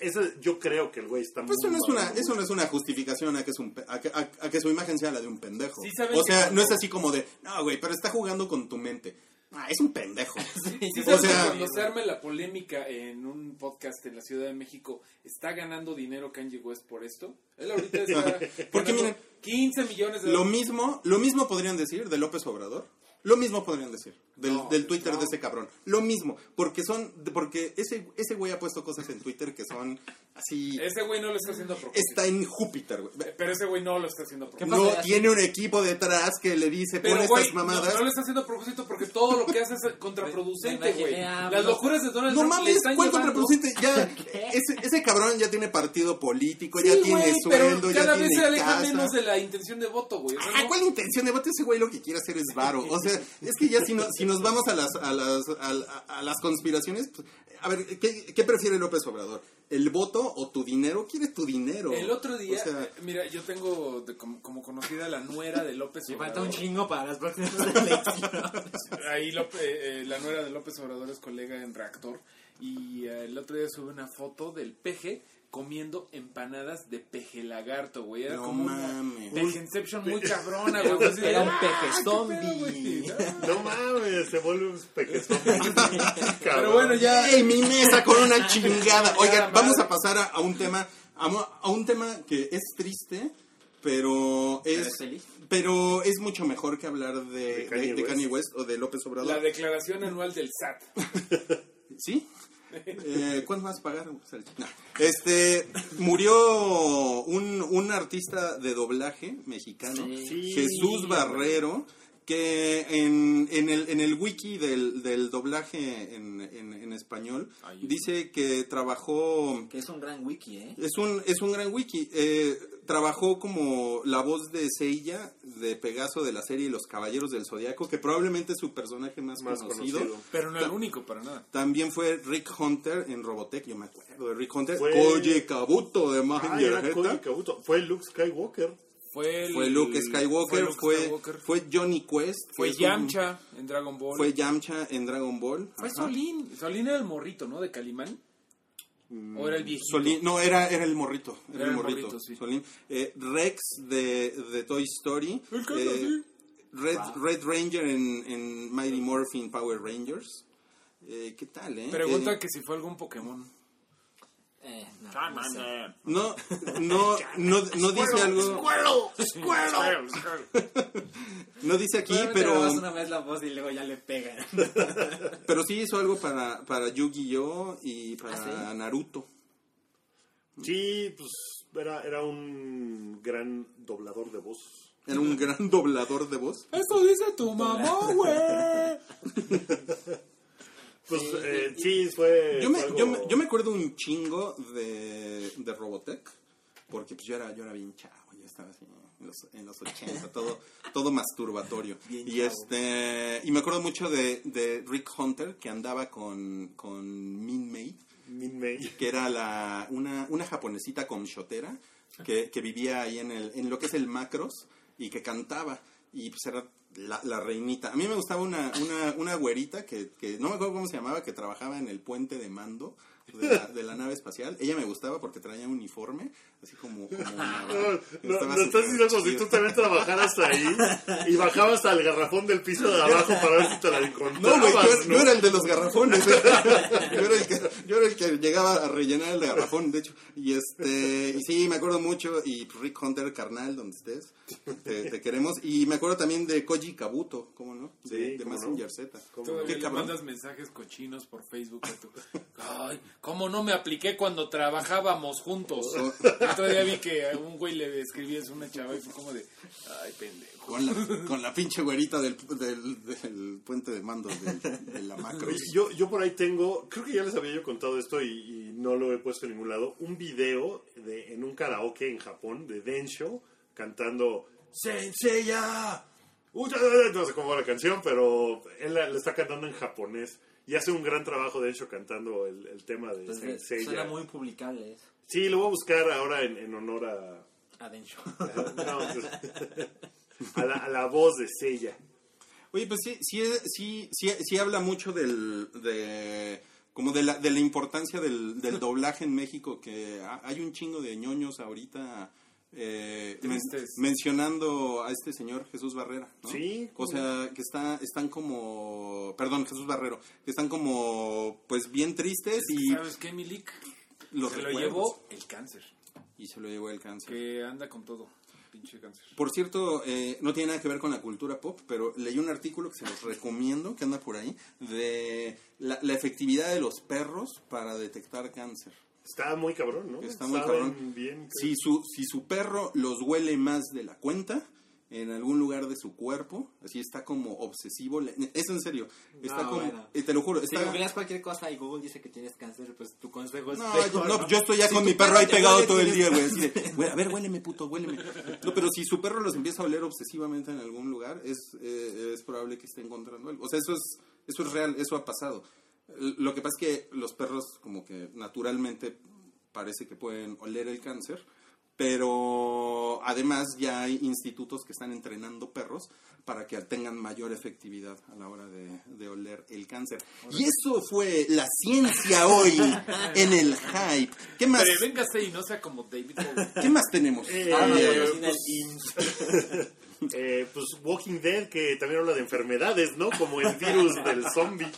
Esa- yo creo que el güey está Pues eso muy no, es una, eso no es una justificación a que, es un, pe- a, que, a- a que su imagen sea la de un pendejo. Sí o sea, cuando- no es así como de, no, güey, pero está jugando con tu mente. Ah, es un pendejo. Sí, O sabes que sea- cuando se arme la polémica en un podcast en la Ciudad de México, ¿está ganando dinero Kanye West por esto? Él ahorita está Porque ganando miren, 15 millones de Lo dólares. mismo, lo mismo podrían decir de López Obrador. Lo mismo podrían decir del, No, del Twitter no. de ese cabrón. Lo mismo, porque son, porque ese, ese güey ha puesto cosas en Twitter que son así. Ese güey no lo está haciendo propósito. Está en Júpiter, güey. Pero ese güey no lo está haciendo a ¿Qué propósito. No Así- tiene un equipo detrás que le dice, pon Pero, estas güey, no, mamadas. no lo está haciendo a propósito porque todo lo que hace es contraproducente, güey. Las locuras de Donald No Trump le mames, están ¿cuál llevando... contraproducente? Ya, ese, ese cabrón ya tiene partido político, ya tiene sueldo, ya cada tiene vez se aleja casa. menos de la intención de voto, güey. O sea, Ah, no- ¿cuál intención de voto? Ese güey lo que quiere hacer es varo. O sea, es que ya si, no- si nos vamos a las, a las, a, la- a las conspiraciones, pues, a ver, ¿qué, qué prefiere López Obrador? ¿El voto o tu dinero? Quiere tu dinero. El otro día, O sea, mira, yo tengo de- como, como conocida la nuera de López Obrador. falta un chingo para las próximas elecciones. Ahí López- eh, eh, la nuera de López Obrador es colega en Reactor. Y eh, el otro día sube una foto del peje comiendo empanadas de peje lagarto, güey. Era No como una mames. pejenception muy cabrona, güey. Era un "Ah, peje zombie". pedo, güey". No mames, se vuelve un pequezón. Pero bueno, ya... ¡Ey, mi mesa con una chingada! Oigan, vamos a pasar a, a un tema, a, a un tema que es triste, pero es ¿Eres feliz? pero es mucho mejor que hablar de, De Kanye de- de Kanye West o de López Obrador. La declaración anual del SAT. ¿Sí? Eh, ¿Cuánto vas a pagar? No. Este, murió un, un artista de doblaje mexicano. Sí. Jesús Barrero, que en, en, el, en el wiki del, del doblaje en, en, en español Ay. dice que trabajó... Que es un gran wiki, ¿eh? Es un, es un gran wiki. Eh, trabajó como la voz de Seiya, de Pegaso de la serie Los Caballeros del Zodiaco, que probablemente es su personaje más, Más conocido. conocido. Pero no el único, para nada. También fue Rick Hunter en Robotech, yo me acuerdo de Rick Hunter. Fue- Koji Kabuto de Ah. Cody Kabuto. Fue Luke Skywalker. Fue, el- Fue Luke Skywalker, Luke fue, Skywalker. fue Johnny Quest. que Fue es un- Yamcha en Dragon Ball. Fue Yamcha en Dragon Ball. Fue Ajá. Solín. Solín era el morrito, ¿no? De Calimán. ¿O era el viejito? Solín- no, era, era el morrito. Era, Era el morrito. morrito, sí. Solín. Eh, Rex de, de Toy Story. El que Eh, así. Red, Wow. Red Ranger en, en Mighty Morphin Power Rangers. Eh, ¿Qué tal, eh? Pregunta Eh, que si fue algún Pokémon. Eh, no, no sé. no, no, no, no dice algo. No dice aquí, pero. una vez la voz y luego ya le pegan. Pero sí hizo algo para, para Yu-Gi-Oh! y para ¿Ah, Naruto. Sí, pues era, era un gran doblador de voz. Era un gran doblador de voz. Eso dice tu mamá, güey. Pues eh, sí, fue. Yo me, algo- yo, me, yo me acuerdo un chingo de, de Robotech, porque pues yo era, yo era bien chavo, yo estaba así en los, en los 80, todo, todo masturbatorio. Bien y chavo. este y me acuerdo mucho de, de Rick Hunter, que andaba con, con Min May. que era la, una, una japonesita con shotera, que, que vivía ahí en, el, en lo que es el Macros, y que cantaba, y pues era la, la reinita. A mí me gustaba una, una, una güerita que, que no me acuerdo cómo se llamaba, que trabajaba en el puente de mando de la, de la nave espacial. Ella me gustaba porque traía un uniforme, así como... como una- No, no, estás diciendo como si tú también trabajaras ahí y bajabas al garrafón del piso de abajo para ver si te la encontrabas. No, güey, yo, ¿no? yo era el de los garrafones. yo, era el que, yo era el que llegaba a rellenar el garrafón, de hecho. Y este, y sí, me acuerdo mucho. Y Rick Hunter, carnal, donde estés, te, te queremos. Y me acuerdo también de Koji Kabuto, ¿cómo no? De, Sí, de Mazinger no. Z. Todavía Qué le mandas mensajes cochinos por Facebook a tu... Ay, ¿cómo no me apliqué cuando trabajábamos juntos? Oh. El otro día vi que a un güey le escribías a una chava y fue como de... Ay, pendejo. Con la, con la pinche güerita del, del, del puente de mando de, de la macro. Yo, yo por ahí tengo, creo que ya les había yo contado esto y, y no lo he puesto en ningún lado, un video de, en un karaoke en Japón de Densho cantando Senseiya. Uy, No sé cómo va la canción, pero él la, la está cantando en japonés y hace un gran trabajo Densho cantando el, el tema de Pues, Senseiya. suena muy publicable. Sí, lo voy a buscar ahora en, en honor a, Adentro. no, pues, a, la, a la voz de Seiya. Oye, pues sí, sí, sí, sí, sí habla mucho del, de, como de la, de la importancia del, del doblaje en México, que ha- hay un chingo de ñoños ahorita eh, men- mencionando a este señor Jesús Barrera, ¿no? Sí, O sea, que está, están como, perdón, Jesús Barrero, que están como, pues bien tristes y ¿Sabes qué, Milik? los Se lo llevó el cáncer. Y se lo llevó el cáncer. Que anda con todo. Pinche cáncer. Por cierto, eh, no tiene nada que ver con la cultura pop, pero leí un artículo que se los recomiendo, que anda por ahí, de la, la efectividad de los perros para detectar cáncer. Está muy cabrón, ¿no? Está muy Saben cabrón. Bien, Si su, si su perro los huele más de la cuenta, en algún lugar de su cuerpo, así está como obsesivo, es en serio, está No, como, bueno. eh, te lo juro, Si está... googleas cualquier cosa y Google dice que tienes cáncer, pues tu consejo es No, peor, yo, no, ¿no? yo estoy ya Si con mi perro ahí pegado huele, todo el día, tienes- güey. Así de, güey, a ver, huéleme, puto, huéleme. No, pero si su perro los empieza a oler obsesivamente en algún lugar, es, eh, es probable que esté encontrando algo. O sea, eso es, eso es real, eso ha pasado. Lo que pasa es que los perros, como que naturalmente parece que pueden oler el cáncer, pero además ya hay institutos que están entrenando perros para que tengan mayor efectividad a la hora de, de oler el cáncer. Y eso fue la ciencia hoy en el hype. ¿Qué más, Pero véngase y no sea como David Bowie. ¿qué más tenemos? Eh, Ah, no, Eh, pues. Eh, pues Walking Dead, que también habla de enfermedades, ¿no? Como el virus del zombie.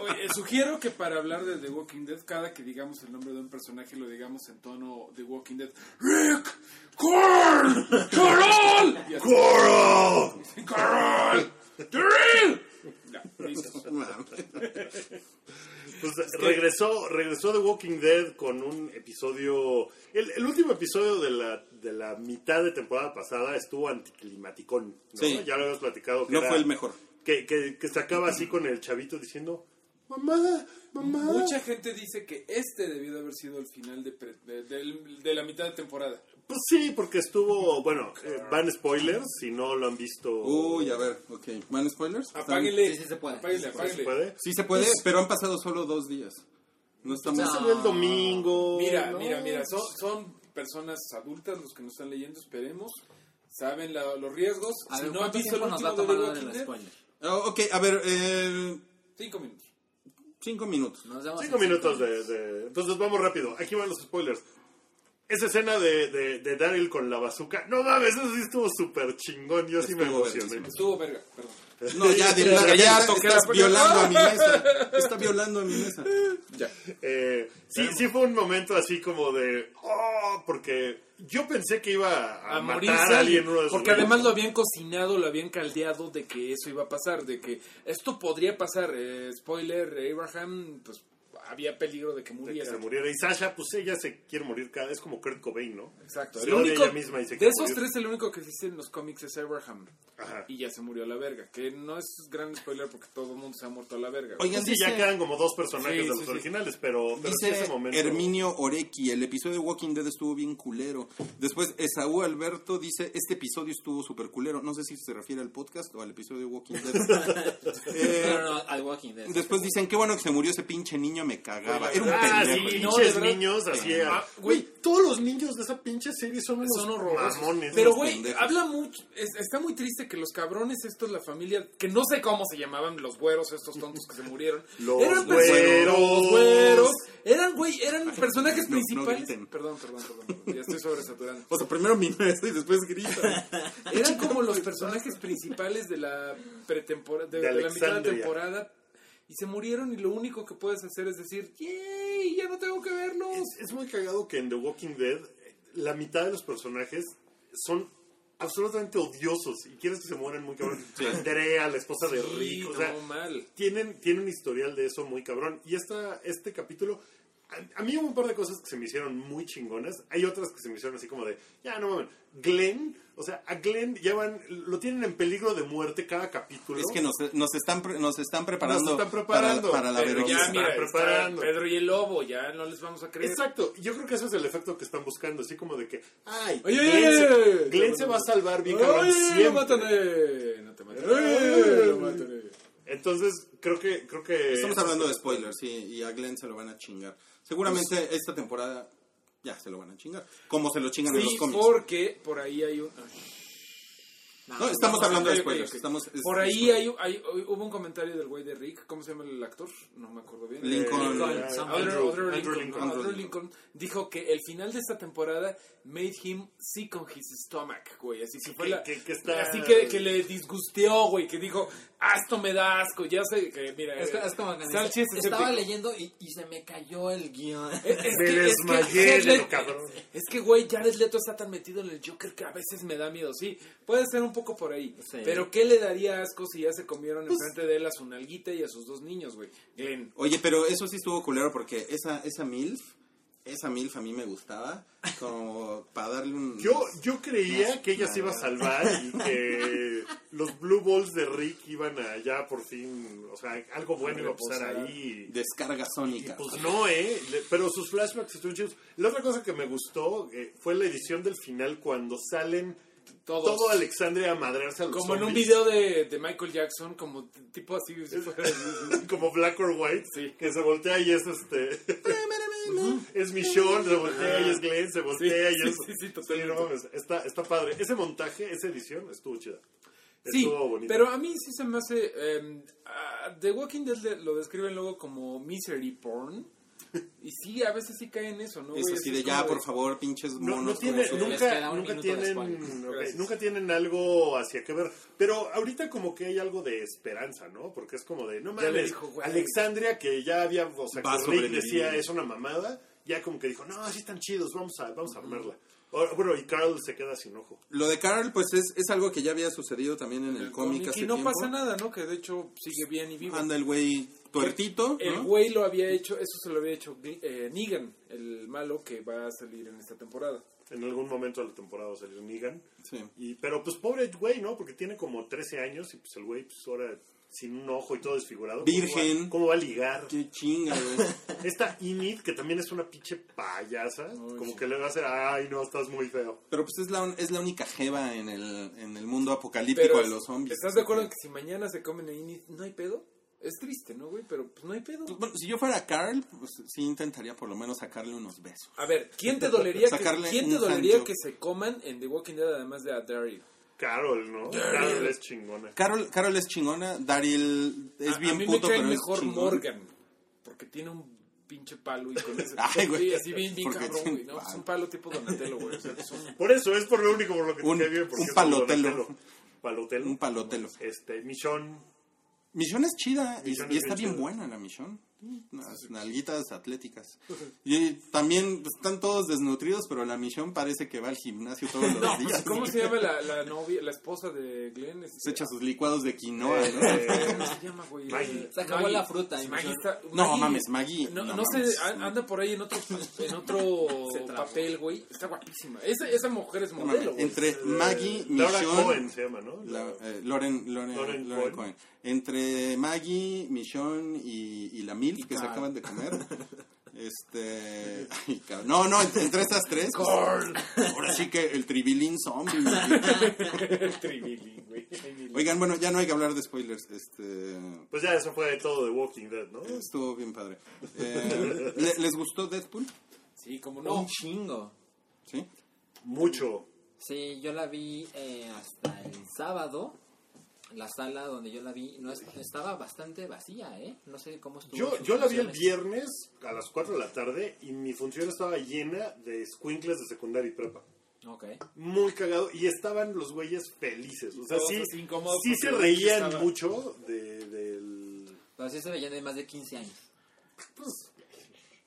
Oye, eh, sugiero que para hablar de The Walking Dead, cada que digamos el nombre de un personaje lo digamos en tono The Walking Dead. ¡Rick! ¡Carol! Y así, ¡Coro! Pues regresó, regresó The Walking Dead con un episodio. El, el último episodio de la, de la mitad de temporada pasada estuvo anticlimaticón. ¿no? Sí. Ya lo habíamos platicado. Que No era- fue el mejor. Que, que, que se acaba así con el chavito diciendo: Mamá, mamá. Mucha gente dice que este debió de haber sido el final de, pre- de- de la mitad de temporada. Pues sí, porque estuvo. Bueno, eh, van spoilers si no lo han visto. Uy, a ver, ok. ¿Van spoilers? ¿Están- Apáguenle. Sí, sí se puede. Apáguenle, Sí se ¿Se apáguenle. puede? Sí se puede, pero han pasado solo dos días. No estamos... Ya salió el domingo. Mira, ¿no? mira, mira, son, son personas adultas los que nos están leyendo, esperemos. Saben la- los riesgos. A si ver, no han ¿cuánto visto el tiempo nos va a de tomar lo del spoiler? Ah, ok, a ver, eh, cinco minutos. cinco minutos. Nos Cinco en minutos de, de- Entonces vamos rápido. Aquí van los spoilers. Esa escena de, de, de Daryl con la bazooka. No mames, eso sí estuvo súper chingón. Yo sí me emocioné. Estuvo verga, perdón. No, ya, de Ya, ya, estás violando a mi mesa. Está violando a mi mesa. Ya. Eh, sí, sí fue un momento así como de... Oh, porque yo pensé que iba a, a matar morirse a alguien. uno de sus porque además lo habían cocinado, lo habían caldeado de que eso iba a pasar, de que esto podría pasar. Eh, spoiler, Abraham, pues había peligro de que De que muriera. se muriera. Y Sasha, pues ella se quiere morir cada vez como Kurt Cobain, ¿no? Exacto. Se El odia único, ella misma y se de esos morir. tres, el único que existe en los cómics es Abraham. Ajá. Y ya se murió a la verga. Que no es gran spoiler porque todo el mundo se ha muerto a la verga. Oigan, Sí, dice, ya quedan como dos personajes Sí, de los sí, sí. originales, pero, dice ese momento... Herminio Orequi, el episodio de Walking Dead estuvo bien culero. Después Esaú Alberto dice, este episodio estuvo súper culero. No sé si se refiere al podcast o al episodio de Walking Dead. Eh, No, no, no, al Walking Dead. Después dicen, qué bueno que se murió ese pinche niño, me cagaba. Era un Ah, pendejo. sí, no, pinches de verdad. niños así. Ah, ah, güey. Todos los niños de esa pinche serie son unos son horrorosos. mamones. Pero, güey, habla mucho. es- está muy triste que los cabrones, estos, la familia, que no sé cómo se llamaban, los güeros, estos tontos que se murieron. Los eran güeros. Eran, güey, eran personajes no, principales. perdón, perdón, perdón, perdón, Ya estoy sobresaturando. O sea, primero mi y después grita. Eran como los personajes principales de la pretemporada, de, De de la mitad de Alexandria. temporada. Y se murieron y lo único que puedes hacer es decir, ¡yay! Ya no tengo que verlos. Es, es muy cagado que en The Walking Dead eh, la mitad de los personajes son absolutamente odiosos y quieres que se mueran muy cabrón. Andrea, la esposa de Sí, Rick, o no, mal. tienen, tienen un historial de eso muy cabrón. Y esta, este capítulo, a, a mí hubo un par de cosas que se me hicieron muy chingonas. Hay otras que se me hicieron así como de, ya no mames. Glenn, o sea, a Glenn llevan, lo tienen en peligro de muerte cada capítulo. Es que nos, nos, están, nos están preparando, Nos están preparando, para, para la vergüenza. ya, mira, preparando. Pedro y el Lobo, ya no les vamos a creer. Exacto, yo creo que ese es el efecto que están buscando, así como de que, ay, Oye, Glenn, oye, se, oye, Glenn oye, se va a salvar bien ¡Ay, cabrón no siempre. matan! No te maten. ¡Ay, no maten, eh! Entonces, creo que, creo que... Estamos hablando de spoilers, sí, y a Glenn se lo van a chingar. Seguramente esta temporada ya se lo van a chingar. Como se lo chingan en los Sí, cómics. porque por ahí hay un... No, estamos hablando de Ok, ok, spoilers. ok. Estamos, es- Por ahí hay, hay- hubo un comentario del güey de Rick, ¿cómo se llama el actor? No me acuerdo bien. Lincoln. Eh, Lincoln, Andrew- Sam- Andrew, Andrew Andrew Lincoln, Lincoln. Andrew Lincoln dijo que el final de esta temporada made him sick on his stomach, güey. Así que fue Que- la- que- que está- así que, que le disgusteó, güey, que dijo, ah, esto me da asco. Ya sé que, mira, Es, que- es como que Salchi es estaba leyendo y, y se me cayó el guion. Es, es Me que, es que desmayé Jared lo Leto- cabrón. Es que, güey, Jared Leto está tan metido en el Joker que a veces me da miedo. Sí, puede ser un poco por ahí. Sí. Pero ¿qué le daría asco si ya se comieron enfrente de él a su nalguita y a sus dos niños, güey? Glenn. Oye, pero eso sí estuvo culero porque esa, esa MILF, esa MILF a mí me gustaba. Como para darle un. Yo, yo creía que ella se iba a salvar y que los Blue Balls de Rick iban a ya por fin, o sea, algo bueno iba a pasar ahí. Descarga Y sónica. pues no, ¿eh? Pero sus flashbacks estuvieron chidos. La otra cosa que me gustó eh, fue la edición del final cuando salen Todos. todo Alexandria a madrearse a los Como en un video de, de Michael Jackson, como tipo así. como Black or White, Sí. que se voltea y es este. es Michonne, se voltea y es Glenn, se voltea Sí, y es. sí, sí, totalmente. no está, está padre. Ese montaje, esa edición estuvo chida. Sí, pero a mí sí se me hace... eh, ah, The Walking Dead lo describen luego como misery porn. Y sí, a veces sí cae en eso, ¿no? Es güey? así es de ya, por favor, pinches No, monos. no tiene, nunca, nunca tienen, nunca tienen algo hacia qué ver. Pero ahorita como que hay algo de esperanza, ¿no? Porque es como de, no mames, dijo. Alexandria que ya había, o sea, Va que Rick decía es una mamada, ya como que dijo, no, así están chidos, vamos a, vamos a armarla. Bueno, y Carl se queda sin ojo. Lo de Carl, pues es, es algo que ya había sucedido también en el, El cómic cómic, hace y no tiempo. pasa nada, ¿no? Que de hecho sigue bien y vivo. Anda el güey tuertito, El ¿no? güey lo había hecho, eso se lo había hecho eh, Negan, el malo que va a salir en esta temporada. En algún momento de la temporada va a salir Negan. Sí. Y, pero pues pobre güey, ¿no? Porque tiene como 13 años y pues el güey pues ahora sin un ojo y todo desfigurado. ¿Cómo Virgen. va- ¿Cómo va, a ligar? Qué chinga, güey. Esta Enid, que también es una pinche payasa, como que le va a hacer, ay no, estás muy feo. Pero pues es la, es la única jeva en el, en el mundo apocalíptico de los zombies. ¿estás de acuerdo en que si mañana se comen a Inid, no hay pedo? Es triste, ¿no, güey? Pero pues no hay pedo. Pues, bueno, si yo fuera Carl, pues sí intentaría por lo menos sacarle unos besos. A ver, ¿quién te dolería, que, ¿quién te dolería que se coman en The Walking Dead además de a Daryl? Carol, ¿no? Carol es chingona. Carol, Carol es chingona, Daryl es a, bien a mí puto, me cae pero mejor es. Morgan, porque tiene un pinche palo y con ese Ay, güey. sí, así bien, bien cabrón, güey, ¿no? Es un palo tipo Donatello, güey. O sea, es un- Por eso, es por lo único por lo que te Un- cae bien. porque un palotelo. Palotelo. Un palotelo. Este, Michonne. Misión es chida y, Misión y es está bien bien chida. buena la misión. Unas nalguitas atléticas. Y también están todos desnutridos, pero la misión parece que va al gimnasio todos los No, días. pues, ¿cómo se llama la, la novia, la esposa de Glenn? Este, Se echa sus licuados de quinoa, ¿no? ¿Cómo se llama, güey? Maggie. Se acabó la fruta, y Maggie está- No Maggie- mames, Maggie. No, no no sé, mames. an- anda por ahí en otro, en otro papel, güey. Está guapísima. Esa, esa mujer es modelo, mames, güey. Entre Maggie, Laura Michonne, Cohen se llama, ¿no? la- eh, Loren, Loren, Lauren Lauren Cohen. Cohen. Entre Maggie, Michonne y, y la Que se acaban de comer. Este. ay, cabrón. no, no, entre, entre estas tres. pues, ahora sí que el tribilín zombie. güey. Tribilín, güey. Oigan, bueno, ya no hay que hablar de spoilers. Este. Pues ya eso fue todo de Walking Dead, ¿no? Estuvo bien padre. Eh, ¿le- ¿Les gustó Deadpool? Sí, como Un no. chingo. Sí. Mucho. Sí, yo la vi eh, hasta el sábado. La sala donde yo la vi no es- estaba bastante vacía, ¿eh? No sé cómo estuvo. Yo, yo la vi el viernes a las 4 de la tarde y mi función estaba llena de squinkles de secundaria y prepa. Ok. Muy cagado y estaban los güeyes felices. O sea, sí, sí se reían estaba- mucho de, del... Pero sí se veían de más de 15 años.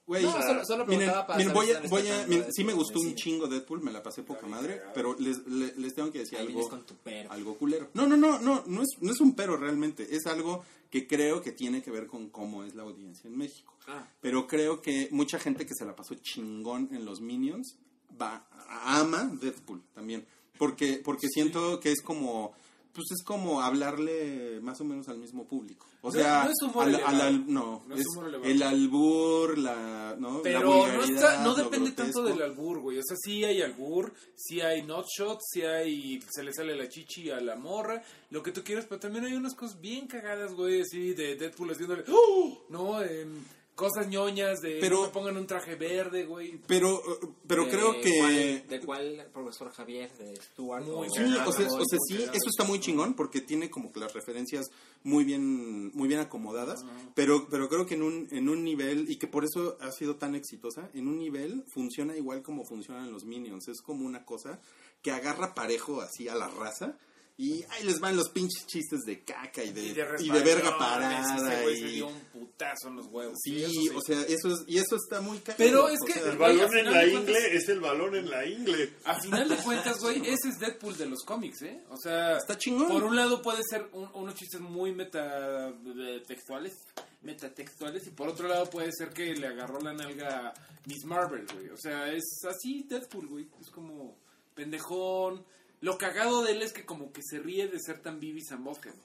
Güey, No, solo- solo miren, para miren, voy si a, voy a, miren, sí me gustó un chingo Deadpool, me la pasé poca madre, pero les, le- les tengo que decir Ahí algo, con tu pero. algo culero. No, no, no, no, no es, no es un pero realmente, es algo que creo que tiene que ver con cómo es la audiencia en México. Ah. Pero creo que mucha gente que se la pasó chingón en los Minions va ama Deadpool también, porque porque siento que es como pues es como hablarle más o menos al mismo público. O No- sea, no es humor al- elevado. al- al- no, No es es humor el albur, la, ¿no? la Pero no, está, no depende tanto del albur, güey. O sea, sí hay albur, sí hay not shot, sí hay. Se le sale la chichi a la morra, lo que tú quieras, pero también hay unas cosas bien cagadas, güey, así de Deadpool haciéndole. ¡Oh! No, Em, cosas ñoñas de. Pero- no me pongan un traje verde, güey. Pero, eh, pero ¿De creo que... cuál- ¿De cuál profesor Javier? ¿De Stuart? Muy o- Sí, o sea, muy o sea, sí, eso está muy chingón porque tiene como que las referencias muy bien, muy bien acomodadas, pero, pero creo que en un, en un nivel, y que por eso ha sido tan exitosa, en un nivel funciona igual como funcionan los Minions, es como una cosa que agarra parejo así a la raza, y ahí les van los pinches chistes de caca y de, y de, verga ese parada. güey se y- dio un putazo en los huevos. Sí, o sea, eso es, y eso está muy cagado. Pero es o que- sea, El balón al en la cuentas- ingle es el balón en la ingle. A final de cuentas, güey, ese es Deadpool de los cómics, ¿eh? O sea, Está chingón. Por un lado puede ser un- unos chistes muy metatextuales, metatextuales, y por otro lado puede ser que le agarró la nalga a Miss Marvel, güey. O sea, es así Deadpool, güey. Es como pendejón. Lo cagado de él es que como que se ríe de ser tan and Butthead.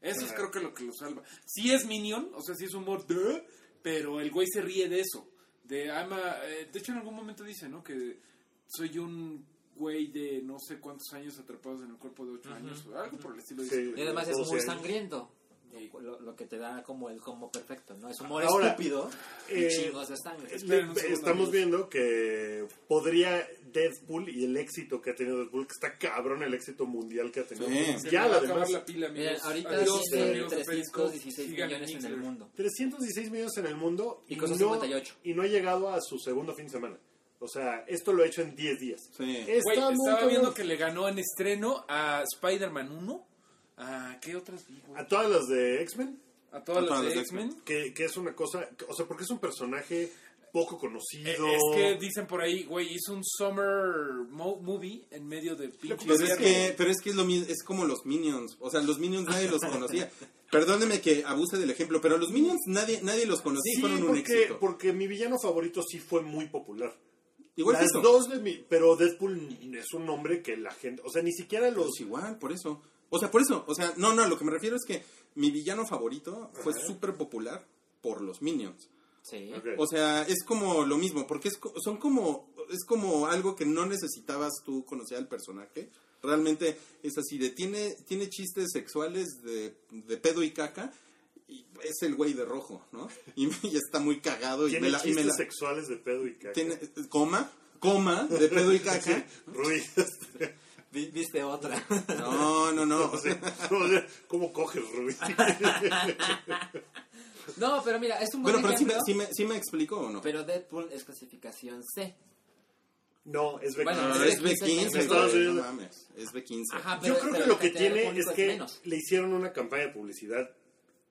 Eso es creo que lo que lo salva. Sí es Minion, o sea, sí es humor, de, pero el güey se ríe de eso. De, I'm a- eh, de hecho, en algún momento dice, ¿no? Que soy un güey de no sé cuántos años atrapados en el cuerpo de ocho años. o Algo por el estilo. Sí. dice. Y además es 12 muy años. Lo, lo que te da como el combo perfecto, ¿no? Es humor Ahora, estúpido eh, y chingos de sangre. Segundo, Estamos viendo que podría Deadpool y el éxito que ha tenido Deadpool, que está cabrón el éxito mundial que ha tenido. Sí. Ya, me va a además, acabar la pila, amigos. ahorita Periscope. 316 Sigan millones en el mundo. 316 millones en el mundo Y y, no, 58. y no ha llegado a su segundo fin de semana. O sea, esto lo ha hecho en 10 días. Sí. Güey, estaba viendo que le ganó en estreno a Spider-Man 1. ¿A qué otras vi, güey? A todas las de X-Men, A todas A las todas de las de X-Men. que, que es una cosa, o sea, porque es un personaje poco conocido. Eh, Es que dicen por ahí, güey, hizo un summer mo- movie en medio de Pero es, que, pero es que es, lo, es como los Minions. O sea, los Minions nadie los conocía. Perdóneme que abuse del ejemplo, pero los Minions nadie, nadie los conocía y Sí, fueron un porque, éxito. porque mi villano favorito sí fue muy popular. Igual que Las dos de mi... Pero Deadpool es un nombre que la gente... O sea, ni siquiera los... Pues igual, por eso. O sea, por eso. O sea, no, no, lo que me refiero es que mi villano favorito fue súper popular por los Minions. Sí. O sea, es como lo mismo, porque es, co- son como, es como algo que no necesitabas tú conocer al personaje. Realmente es así, de tiene, tiene chistes sexuales de, de pedo y caca, y es el güey de rojo, ¿no? Y, y está muy cagado y Tiene me la... y me chistes la- sexuales de pedo y caca. tiene, coma, coma, de pedo y caca. Rui. Vi- Viste otra. No, no, no. O sea, o sea, ¿Cómo coges, Rui? no, pero mira, es un buen Bueno, pero sí me, ejemplo. sí, me, sí me explicó o no. Pero Deadpool es clasificación C. No, es B15. Bueno, No, es es B15, B15, en Estados güey, Unidos. no mames, es B15. Ajá, Yo pero- creo pero que lo que tiene es que menos. le hicieron una campaña de publicidad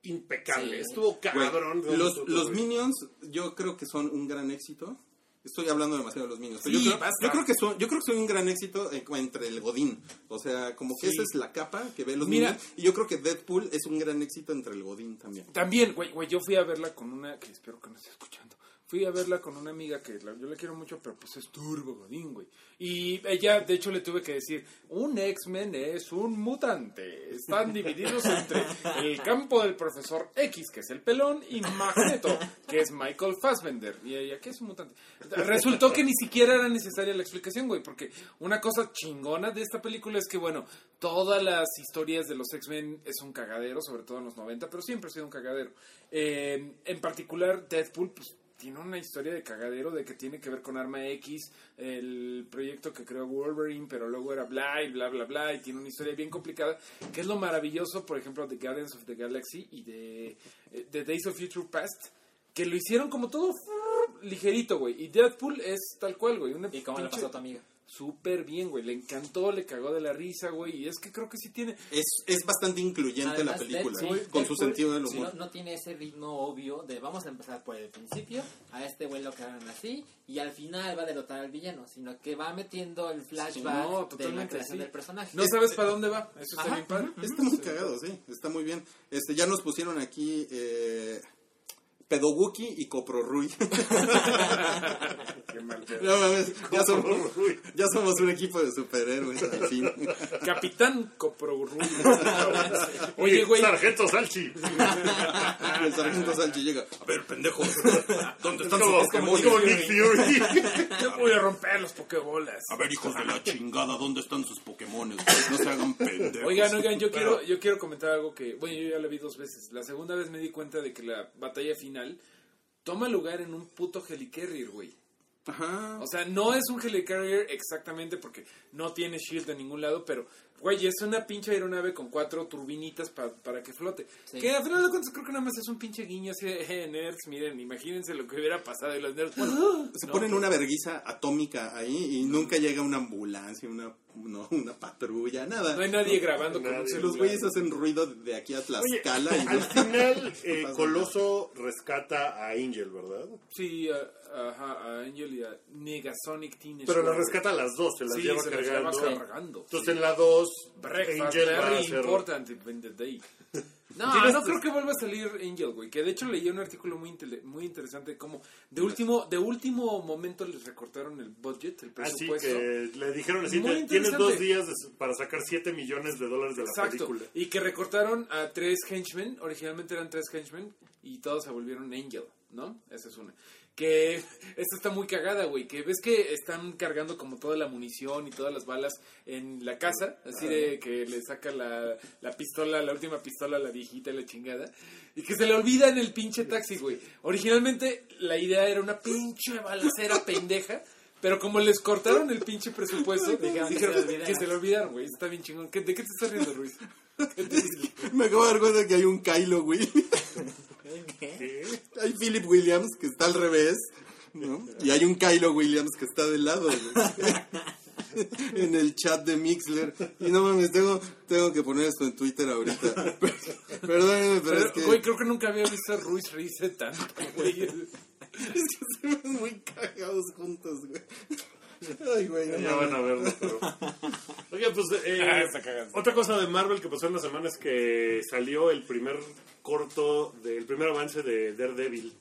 impecable. Sí. Estuvo cabrón. los, Todo, los güey. Minions, yo creo que son un gran éxito. Estoy hablando demasiado de los Minions. Pero Sí, yo, creo, yo creo que son, yo creo que son un gran éxito eh, entre el Godín. O sea, como que Sí. esa es la capa que ve los Mira. Minions. Y yo creo que Deadpool es un gran éxito entre el Godín también. También, güey, güey, yo fui a verla con una, que espero que no esté escuchando. Fui a verla con una amiga que la- yo la quiero mucho, pero pues es turbo godín, güey. Y ella, de hecho, le tuve que decir, un X-Men es un mutante. Están divididos entre el campo del profesor X, que es el pelón, y Magneto, que es Michael Fassbender. Y ella, ¿qué es un mutante? Resultó que ni siquiera era necesaria la explicación, güey, porque una cosa chingona de esta película es que, bueno, todas las historias de los X-Men es un cagadero, sobre todo en los 90, pero siempre ha sido un cagadero. Eh, en particular, Deadpool, pues tiene una historia de cagadero de que tiene que ver con Arma X, el proyecto que creó Wolverine, pero luego era bla y bla bla bla, y tiene una historia bien complicada, que es lo maravilloso, por ejemplo, de Guardians of the Galaxy y de, eh, de Days of Future Past, que lo hicieron como todo ligerito, güey, y Deadpool es tal cual, güey. ¿Y cómo le pasó a tu amiga? Súper bien, güey. Le encantó, le cagó de la risa, güey. Y es que creo que sí tiene. Es, es bastante incluyente la película, Deadpool- con su sentido del sí, humor. No, no tiene ese ritmo obvio de vamos a empezar por el principio, a este güey lo hagan así, y al final va a derrotar al villano, sino que va metiendo el flashback No, de la creación sí. del personaje. No sabes para dónde va. Eso está Ajá. bien padre. Está muy cagado, sí, está muy bien. Este, ya nos pusieron aquí eh, Pedoguki y Coprorui. Qué mal pedo. no mames, ya somos, Coprorui. ya somos un equipo de superhéroes, al fin. Capitán Coprorru. Oye, güey. Sargento Salchi. El sargento Salchi llega. A ver, pendejos, ¿dónde Es están como, Pokémon? Yo voy a romper los pokebolas. A ver, hijos de la chingada, ¿dónde están sus Pokémon? No se hagan pendejos. Oigan, oigan, yo quiero, yo quiero comentar algo que, bueno, yo ya la vi dos veces. La segunda vez me di cuenta de que la batalla final toma lugar en un puto helicarrier, güey. Ajá. O sea, no es un helicarrier exactamente porque no tiene shield de ningún lado, pero, güey, es una pinche aeronave con cuatro turbinitas pa- para que flote. Sí. Que a final de cuentas creo que nada más es un pinche guiño así de, eh, nerds, miren, imagínense lo que hubiera pasado y los nerds. Se No, ponen una verguiza atómica ahí y nunca llega una ambulancia, una, no, una patrulla, nada. No hay nadie grabando con un Nadie. celular. Los güeyes hacen ruido de aquí a Oye, Tlaxcala y al no- final eh, Coloso rescata a Angel, ¿verdad? Sí, a, ajá, a Angel y a Negasonic Teenage Pero las rescata a las dos, se las Sí, lleva se las lleva cargando. cargando. Entonces sí. en la 2 Breakfast, Angel va a hacer... important in the day. No, no creo que vuelva a salir Angel, güey. Que de hecho leí un artículo muy muy interesante como de último de último momento les recortaron el budget, el Así presupuesto. que le dijeron así, Muy "Te- tienes dos días para sacar 7 millones de dólares de la Exacto. película. Y que recortaron a tres henchmen, originalmente eran tres henchmen y todos se volvieron Angel. ¿no? Esa es una. Que esta está muy cagada, güey. Que ves que están cargando como toda la munición y todas las balas en la casa. Así de que le saca la, la pistola, la última pistola la viejita y la chingada. Y que se le olvida en el pinche taxi, güey. Originalmente la idea era una pinche balacera pendeja. Pero como les cortaron el pinche presupuesto, Dijeron que se lo olvidaron, güey. Está bien chingón. ¿Qué- ¿De qué te estás riendo, Ruiz? Me acabo de dar cuenta que hay un Kylo, güey. ¿Qué? Hay Philip Williams que está al revés, ¿no? Y hay un Kylo Williams que está del lado. En el chat de Mixler. Y no mames, tengo, tengo que poner esto en Twitter ahorita. Perdónenme, pero, Pero, es que. Güey, creo que nunca había visto a Ruiz reírse tanto, güey. Es que se ven muy cagados juntos, güey. Ay, güey, no Ya mames. van a verlo, pero... Oiga, pues, eh, Ah, está otra cosa de Marvel que pasó en la semana es que salió el primer corto, del primer avance de Daredevil.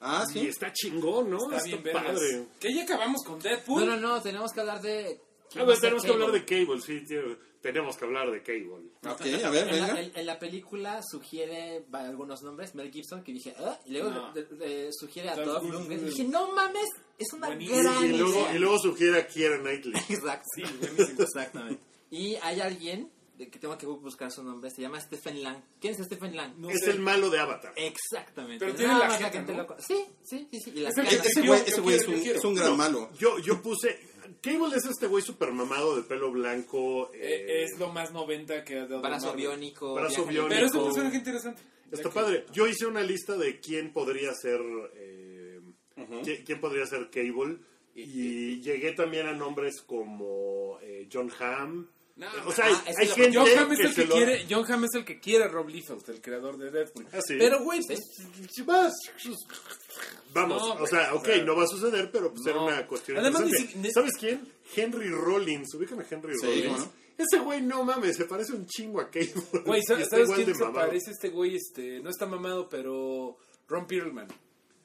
Ah, Y sí. está chingón, ¿no? Está bien vergas. padre. Que ya acabamos con Deadpool. No, no, no, tenemos que hablar de... Ah, pues tenemos que hablar de Cable, sí, tío. Tenemos que hablar de Cable. Ok, a ver, En la, venga. en- en la película sugiere algunos nombres, Mel Gibson, que dije, ah, y luego No. de- de- sugiere a Lundgren. Lundgren. Dije, no mames, es una Buenísimo. gran Y luego, idea. y luego sugiere a Kiera Knightley. Exacto. Sí, buenísimo. Exactamente. Y hay alguien de que tengo que buscar su nombre, se llama Stephen Lang. ¿Quién es Stephen Lang? No es sé. el malo de Avatar. Exactamente. Pero tiene la gente ¿no? lo con- Sí, sí, sí, sí. Y las Es el que-. Ese güey es, un- es un gran No, malo. Yo, yo puse... Cable es este güey super mamado de pelo blanco. Eh, eh, es lo más 90 que ha dado Brazo biónico. Brazo biónico. Pero este tiempo. personaje interesante. Está que- padre. Yo hice una lista de quién podría ser... eh, quién, quién podría ser Cable. Y llegué también a nombres como eh, John Hamm. No, o sea, ah, hay, gente John Hamm es que el que lo- quiere, John Hamm es el que quiere Rob Liefeld, el creador de Deadpool. Ah, sí. Pero güey, pues, Vas. Vamos, No, o sea, o ok, sea, no va a suceder, pero pues era una cuestión Además, si- ni- ¿Sabes quién? Henry Rollins. ¿Ubican a Henry Sí, Rollins? Ese güey, no mames, se parece un chingo a Cable. güey, ¿sabes, ¿sabes quién se mamado. parece este güey? Este, no está mamado, pero Ron Perlman.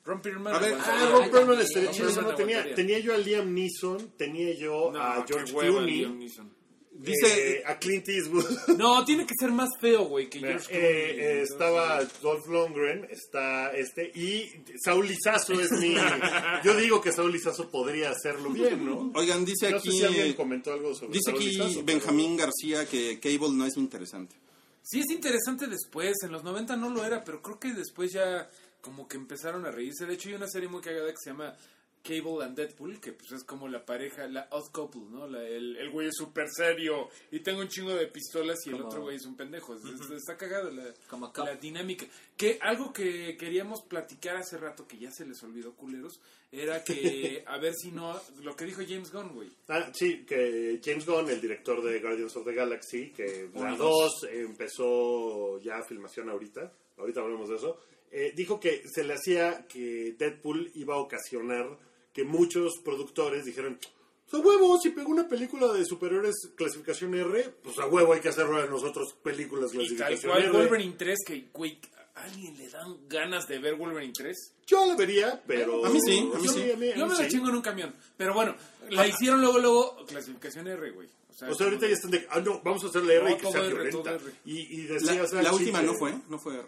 Ron Perlman. A ver. Ah, Ah, Ron Perlman estaría chido. No, tenía, tenía yo a Liam Neeson, tenía yo No, a George Clooney, Neeson. Dice, eh, a Clint Eastwood. No, tiene que ser más feo, güey, que George Clooney. Eh, eh, estaba Dolph Lundgren, está este, y Saul Lizazo es mi... Yo digo que Saul Lizazo podría hacerlo bien, ¿no? oigan, dice No sé aquí, si alguien comentó algo sobre dice Saul aquí Lizazo, pero- Benjamín García que Cable no es interesante. Sí es interesante después, en los 90 no lo era, pero creo que después ya como que empezaron a reírse. De hecho hay una serie muy cagada que se llama Cable and Deadpool, que pues es como la pareja, la odd couple, ¿no? La- el, el güey es súper serio y tengo un chingo de pistolas y el otro güey es un pendejo. Es- es- Está cagada la, Como la dinámica. Que algo que queríamos platicar hace rato, que ya se les olvidó, culeros, era que a ver si no, lo que dijo James Gunn, güey. Ah, sí, que James Gunn, el director de Guardians of the Galaxy, que la Uno y 2 empezó ya filmación ahorita, ahorita hablamos de eso, eh, dijo que se le hacía que Deadpool iba a ocasionar que muchos productores dijeran, pues a huevo, si pegó una película de superhéroes clasificación R, pues a huevo hay que hacerlo de nosotros películas Y tal clasificación cual R. Wolverine 3, que, güey, ¿a alguien le dan ganas de ver Wolverine 3? Yo la vería, pero... A mí sí, a mí sí. a mí- a Yo mí me la chingo en un camión. Pero bueno, la hicieron luego, luego, clasificación R, güey. O sea, ahorita ya están de, ah, no, vamos a hacerle R No, y que sea R, violenta. R. Y, La, la última no fue, no fue R.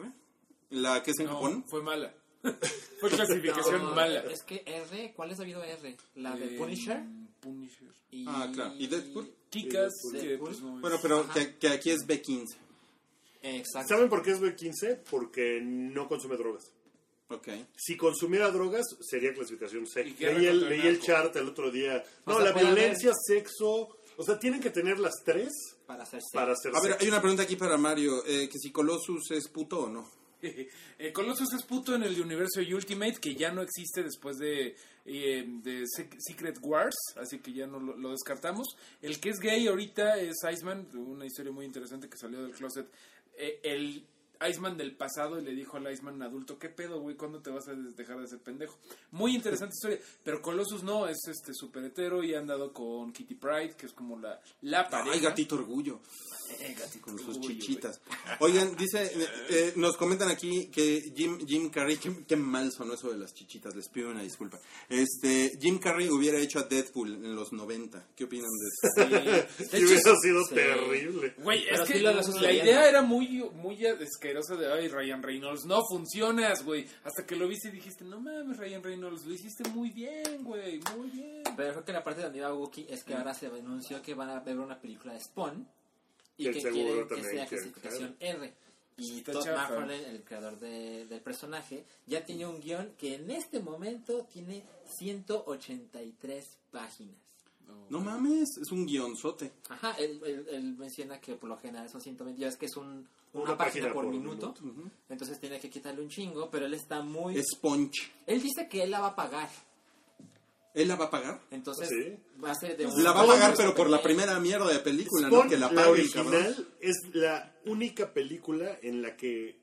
La que es en No, Japón. fue mala. fue clasificación No, mala. Es que R, ¿cuál es debido a R? ¿La de Eh, Punisher? Punisher. Y... Ah, claro. ¿Y Deadpool? Kikas, Deadpool. pues no es- Bueno, pero que aquí es B15. Exacto. ¿Saben por qué es B15? Porque no consume drogas. Ok. Si consumiera drogas, sería clasificación C. Leí el, leí el chart el otro día. O No, sea, la violencia, sexo... O sea, tienen que tener las tres Para hacerse... para hacer A ver, sexo. hay una pregunta aquí para Mario. eh, que si Colossus es puto o no. Eh, Colossus es puto en el universo de Ultimate, que ya no existe después de, eh, de Secret Wars, así que ya no lo, lo descartamos. El que es gay ahorita es Iceman, una historia muy interesante que salió del closet. Eh, el Iceman del pasado y le dijo al Iceman adulto, ¿qué pedo, güey? ¿Cuándo te vas a dejar de ser pendejo? Muy interesante historia, pero Colossus no, es este super hetero y ha andado con Kitty Pride, que es como la, la pareja. Ay, gatito orgullo. Eh, gatito Con sus orgullo, güey. chichitas. Oigan, dice, eh, eh, nos comentan aquí que Jim, Jim Carrey, qué, qué mal sonó eso de las chichitas, les pido una disculpa. Este, Jim Carrey hubiera hecho a Deadpool en los 90. ¿Qué opinan de eso? Sí. De Y hecho, hubiera sido sí. terrible. Güey, es que la sucediendo. idea era muy, muy asquerosa de, ay, Ryan Reynolds, no funcionas, güey. Hasta que lo viste y dijiste, no mames, Ryan Reynolds, lo hiciste muy bien, güey, muy bien. Pero creo que la parte donde iba Wookiee es que ahora se anunció que van a ver una película de Spawn y Que quieren que sea clasificación R. Y Todd. McFarlane, el creador de- del personaje, ya tiene un guion que en este momento tiene 183 páginas. No mames, es un guionzote. Ajá, él, él- él menciona que por lo general son 120, ya es que es un, una, Una página, página por, por minuto, entonces tiene que quitarle un chingo, pero él está muy... Sponge. Él dice que él la va a pagar, ¿Él la va a pagar? entonces ¿Sí? va a ser de un... La va a pagar, pero por la primera mierda de película, ¿no? Que la la, pague el cabrón. original es la única película en la que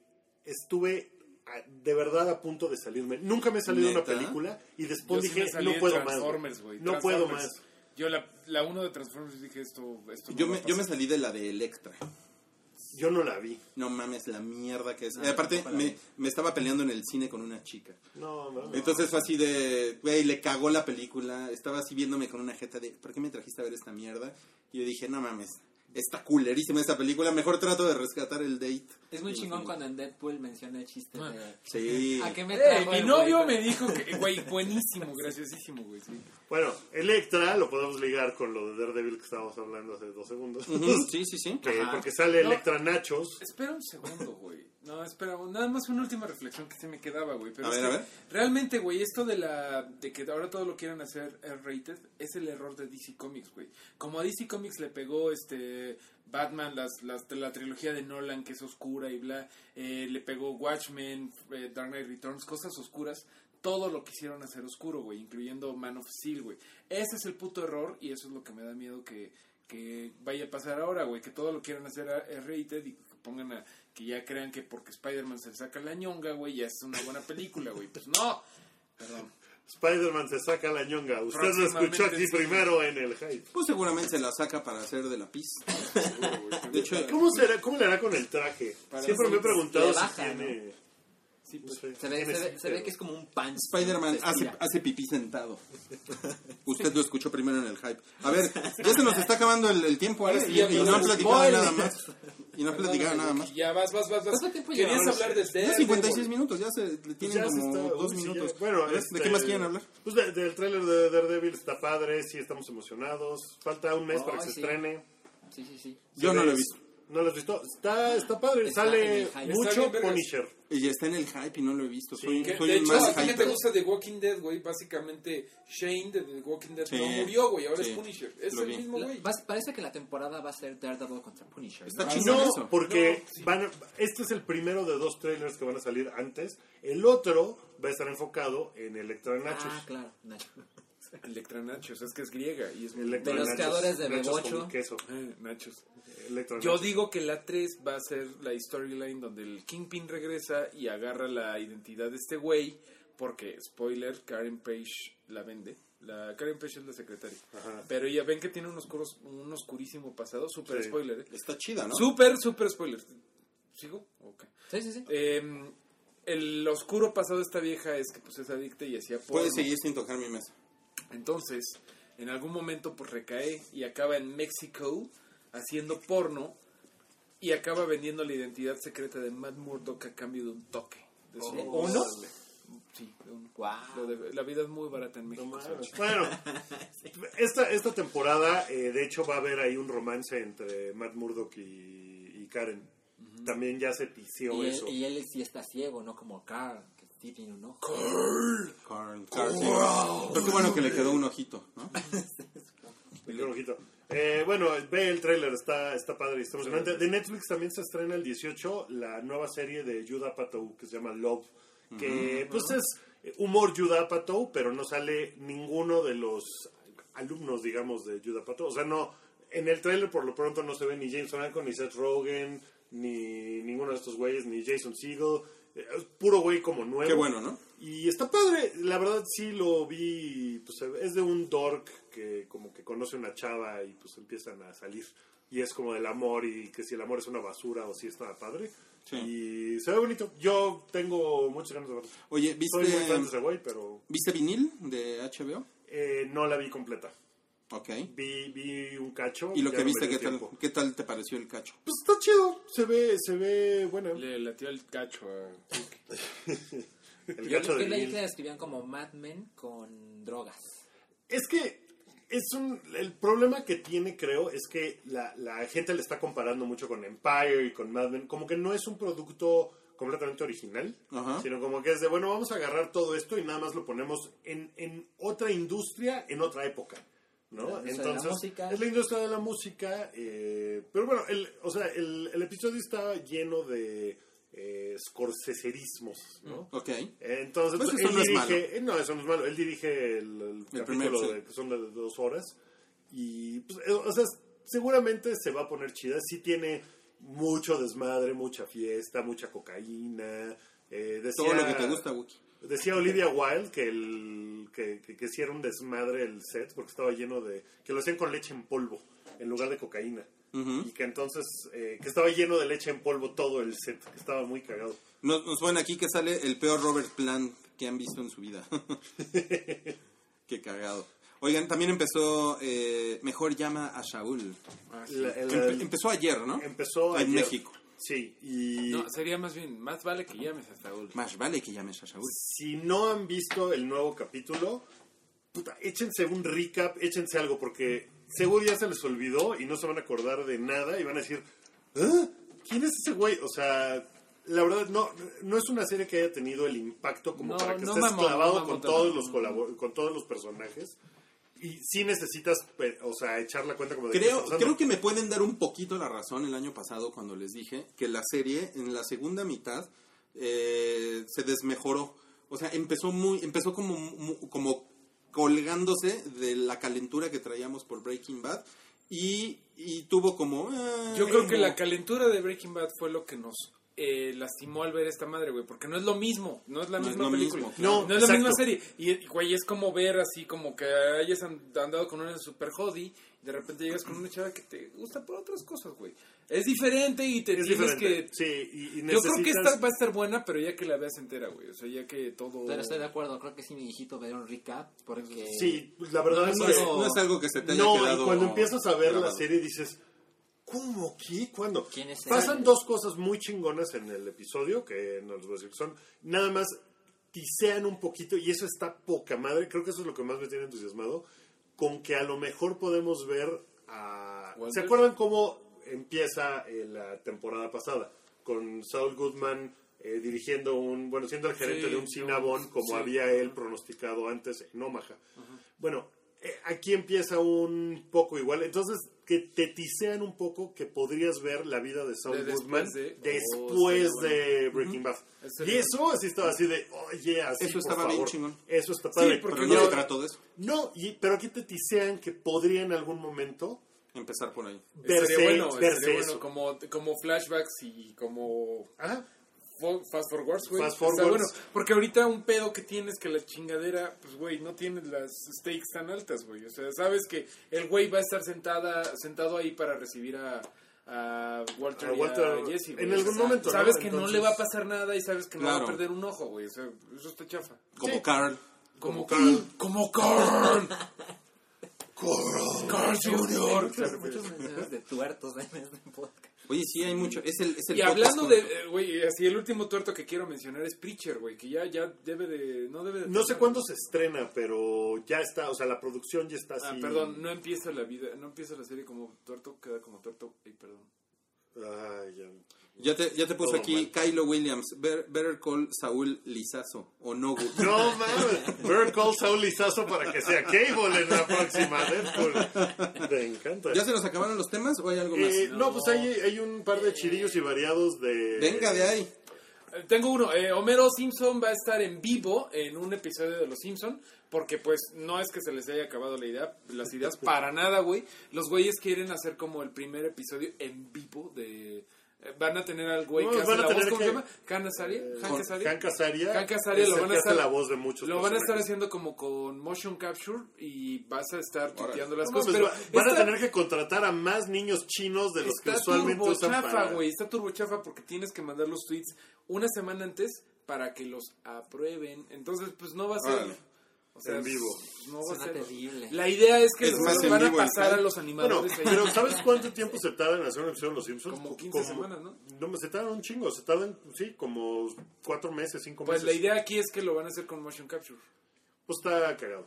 estuve a- de verdad a punto de salirme. Nunca me he salido de una película y después sí dije, no de puedo más. No puedo más. Yo la, la uno de Transformers dije esto, esto Yo me, yo me salí de la de Electra. Yo no la vi. No mames, la mierda que es. No, Eh, aparte, me, me estaba peleando en el cine con una chica. No, no, no. Entonces fue así de, güey, le cagó la película. Estaba así viéndome con una jeta de, ¿por qué me trajiste a ver esta mierda? Y yo dije, no mames, está culerísima esta película. Mejor trato de rescatar el date. Es muy chingón cuando en Deadpool menciona el chiste Ah. de... Sí. ¿A qué me trajo mi novio güey? me dijo que, güey, buenísimo, graciosísimo, güey. Sí. Bueno, Electra lo podemos ligar con lo de Daredevil que estábamos hablando hace dos segundos. Sí, sí, sí. Que- porque sale No. Electra Nachos. Espera un segundo, güey. No, espera, nada más una última reflexión que se me quedaba, güey. Pero A es ver, que a ver. Realmente, güey, esto de la de que ahora todo lo quieren hacer R-rated es el error de DC Comics, güey. Como a DC Comics le pegó este Batman, las, las la trilogía de Nolan que es oscura y bla, eh, le pegó Watchmen, eh, Dark Knight Returns, cosas oscuras. Todo lo quisieron hacer oscuro, güey, incluyendo Man of Steel, güey. Ese es el puto error y eso es lo que me da miedo que, que vaya a pasar ahora, güey. Que todo lo quieran hacer R-rated y que pongan a que ya crean que porque Spider-Man se saca la ñonga, güey, ya es una buena película, güey. Pues no. Perdón. Spider-Man se saca la ñonga. Usted lo escuchó aquí sí. primero en el hype. Pues seguramente se la saca para hacer de la pista. De hecho, ¿Cómo, será, ¿Cómo le hará con el traje? Para Siempre me he preguntado le si baja, tiene... Sí, pues, Se ve, se, ve, sí, se ve que es como un pan. Spider-Man hace, hace pipí sentado. Usted lo escuchó primero en el hype. A ver, ya se nos está acabando el, el tiempo, ¿eh? Sí, Y, ya y no han platicado nada más. Y no han platicado nada más. Ya vas, vas, vas, vas. ¿Cuánto tiempo Querías hablar de Ya Daredevil, 56 minutos, ya se le tienen ya como está- dos sí, minutos. ya. Bueno, ver, ¿de este, qué más quieren hablar? Pues de- del tráiler de Daredevil está padre, sí estamos emocionados. Falta un mes para que Ay, se sí. estrene. Sí, sí, sí. Yo no lo he visto. ¿No lo has visto? Está, está padre, Está sale mucho. Punisher. Y ya está en el hype y no lo he visto. Sí, Soy, Que, soy de el hecho, más a ti te gusta The Walking Dead, güey, básicamente Shane de The Walking Dead Sí. no murió, güey, ahora Sí. es Punisher. Es Lo el vi. mismo, güey. parece que la temporada va a ser Daredevil contra Punisher. Está ¿no? Chingón No, eso. porque No, sí. van a- este es el primero de dos trailers que van a salir antes. El otro va a estar enfocado en Electra Nachos. Ah, claro. Nacho. Electra Nachos, es que es griega y es muy... De los Nachos, creadores de nachos Bebocho. con queso. Eh, Nachos. Electra Yo Nachos. digo que la 3 va a ser la storyline donde el Kingpin regresa y agarra la identidad de este güey, porque, spoiler, Karen Page la vende. La Karen Page es la secretaria. Ajá. Pero ya ven que tiene un, oscuros, un oscurísimo pasado, súper Sí. spoiler, ¿eh? Está chida, ¿no? Súper, súper spoiler. ¿Sigo? Ok. Sí, sí, sí. Eh, el oscuro pasado de esta vieja es que pues es adicta y hacía. Puedes seguir sin tocar mi mesa. Entonces, en algún momento pues recae y acaba en México haciendo porno y acaba vendiendo la identidad secreta de Matt Murdock a cambio de un toque. De su- ¿De uno? Sí, de un- lo de- la vida es muy barata en México. ¿sabes? Bueno, esta, esta temporada, eh, de hecho, va a haber ahí un romance entre Matt Murdock y, y Karen. También ya se Y eso. él, y él sí está ciego, no como Carl, que sí tiene un ojo. Carl, Carl, sí. Pero qué bueno que le quedó un ojito, ¿no? Me quedó ojito. Eh, bueno, ve el tráiler, está, está padre y está emocionante. De Netflix también se estrena el 18 la nueva serie de Judah Apatow que se llama Love, que pues es humor Judah Apatow, pero no sale ninguno de los alumnos, digamos, de Judah Apatow. O sea, no, en el tráiler por lo pronto no se ve ni James Franco, ni Seth Rogen, ni ninguno de estos güeyes, ni Jason Segel. Es puro güey como nuevo. Qué bueno, ¿no? Y está padre, la verdad sí lo vi, pues es de un dork que como que conoce una chava y pues empiezan a salir. Y es como del amor y que si el amor es una basura o si está padre. Sí. Y se ve bonito. Yo tengo muchas ganas de verlo. Oye, Soy muy fan de ¿viste, ese güey, pero ¿viste vinil de HBO? eh, no la vi completa. Ok. Vi, vi un cacho. ¿Y lo que viste, qué tal, qué tal te pareció el cacho? Pues está chido, se ve, se ve, bueno, Le latió el cacho el Yo, cacho de leí que la describían como Mad Men con drogas. Es que es un el problema que tiene creo es que la, la gente le está comparando mucho con Empire y con Mad Men como que no es un producto completamente original Ajá. sino como que es de bueno vamos a agarrar todo esto y nada más lo ponemos en, en otra industria en otra época ¿no? La la Entonces, música. es la industria de la música, eh, pero bueno, el, o sea, el, el episodio está lleno de eh, scorsecerismos, ¿no? Ok. Entonces, Pues él no es dirige, eh, no, eso no es malo. Él dirige el, el El capítulo primer, sí. de, que son de dos horas. Y, pues, eh, o sea, seguramente se va a poner chida. Sí tiene mucho desmadre, mucha fiesta, mucha cocaína. eh, decía, Todo lo que te gusta, Wookie. Decía Olivia Wilde que, el, que, que, que sí era un desmadre el set porque estaba lleno de... que lo hacían con leche en polvo en lugar de cocaína. Y que entonces, eh, que estaba lleno de leche en polvo todo el set, que estaba muy cagado. Nos, nos ponen aquí que sale el peor Robert Plant que han visto en su vida. Qué cagado. Oigan, también empezó eh, Mejor llama a Shaul. La- Empe- empezó ayer, ¿no? Empezó En ayer. México. Sí, y No, sería más bien, más vale que llames a Saúl. Más vale que llames a Shaul. si no han visto el nuevo capítulo, puta, échense un recap, échense algo, porque seguro ya se les olvidó y no se van a acordar de nada y van a decir, ¿Ah? ¿quién es ese güey? O sea, la verdad, no, no es una serie que haya tenido el impacto como No, para que no estés mamó, clavado mamó con, todos los con todos los personajes. Y sí necesitas, o sea, echar la cuenta como de Creo, pasando. creo que me pueden dar un poquito la razón el año pasado cuando les dije que la serie en la segunda mitad eh, se desmejoró. O sea, empezó muy, empezó como, como colgándose de la calentura que traíamos por Breaking Bad y, y tuvo como... eh, Yo creo que la calentura de Breaking Bad fue lo que nos eh, lastimó al ver esta madre, güey, porque no es lo mismo, no es la No es misma lo película, mismo, claro. no, es la misma serie. Y, y, güey, es como ver así como que hayas and- andado con una super jodie y de repente llegas con una chava que te gusta por otras cosas, güey. Es diferente y te Es tienes diferente. que... Sí, y, y Yo creo que esta va a estar buena, pero ya que la veas entera, güey. O sea, ya que todo... Pero estoy de acuerdo, creo que sí, mi hijito ver un recap porque... Sí, la verdad No, es No que... es, no es algo que se te haya No, quedado y cuando empiezas a ver la serie dices, ¿cómo? ¿Qué? ¿Cuándo? ¿Quién es Pasan dos cosas muy chingonas en el episodio, que no les voy a decir que son, nada más tisean un poquito, y eso está poca madre, creo que eso es lo que más me tiene entusiasmado, con que a lo mejor podemos ver a... ¿Se acuerdan cómo empieza eh, la temporada pasada? Con Saul Goodman eh, dirigiendo un, bueno, siendo el gerente Sí, de un Cinnabon, como sí. había él pronosticado antes en Omaha. Bueno, aquí empieza un poco igual. Entonces, que te tisean un poco que podrías ver la vida de Saul De después Goodman de- después Oh, sería de Breaking Bad. Y eso así estaba así de, oye, así Eso por estaba bien favor. chingón. Eso está padre. porque Pero no yo- se trató de eso. no, y, pero aquí te tisean que podría en algún momento Empezar por ahí. verse, Estaría bueno, verse estaría bueno eso. como, como flashbacks y como Ajá. Fo- fast forwards, güey. Fast Está forwards. bueno, porque ahorita un pedo que tienes que la chingadera, pues güey, no tienes las stakes tan altas, güey. O sea, sabes que el güey va a estar sentada, sentado ahí para recibir a, a Walter, A y Walter a Jesse, güey. en algún momento, ¿no? Sabes que no le va a pasar nada y sabes que no va a perder un ojo, güey. O sea, eso está chafa. Como Sí. Carl. Como Carl. Como Carl. Carl Jr. Muchos, muchos menciones de tuertos en este podcast. Oye, sí, hay mucho. Es el, es el Y hablando de, eh, güey, así el último tuerto que quiero mencionar es Preacher, güey, que ya, ya debe de, no debe de... No sé cuándo se estrena, pero ya está, o sea, la producción ya está así. Ah, perdón, no empieza la vida, no empieza la serie como tuerto, queda como tuerto, ay, perdón. Ay, ya. Ya te, ya te Todo aquí mal. Kylo Williams. Better, Better Call Saúl Lizazo. O no, No mames, Bird Call Saul Lizazo para que sea Cable en la próxima Deadpool. Me encanta. ¿Ya se nos acabaron los temas o hay algo más? Eh, no, pues hay, hay un par de chirillos y variados de. Venga de ahí. Eh, Tengo uno, eh, Homero Simpson va a estar en vivo en un episodio de Los Simpson porque pues no es que se les haya acabado la idea, las ideas para nada, güey. Los güeyes quieren hacer como el primer episodio en vivo de... Van a tener al güey No, que hace la voz, ¿cómo que- se llama? ¿Han Azaria? ¿Han Azaria? Han es lo van a estar- la voz de muchos Lo van a estar haciendo como con motion capture y vas a estar tuiteando las No, cosas. pues, Pero va- van a tener que contratar a más niños chinos de los que usualmente usan chafa, para... güey. Está turbo chafa porque tienes que mandar los tweets una semana antes para que los aprueben. Entonces, pues no va a ser. Órale. O sea, En vivo. No va a ser- terrible. La idea es que Es los más van a pasar a los Bueno, animadores ahí. pero ¿sabes cuánto tiempo se tarda en hacer un episodio de Los Simpsons? Como 15 semanas, ¿no? No, se tardan un chingo, se tardan, sí, como cuatro meses, cinco Pues meses. la idea aquí es que lo van a hacer con motion capture. Pues está cagado.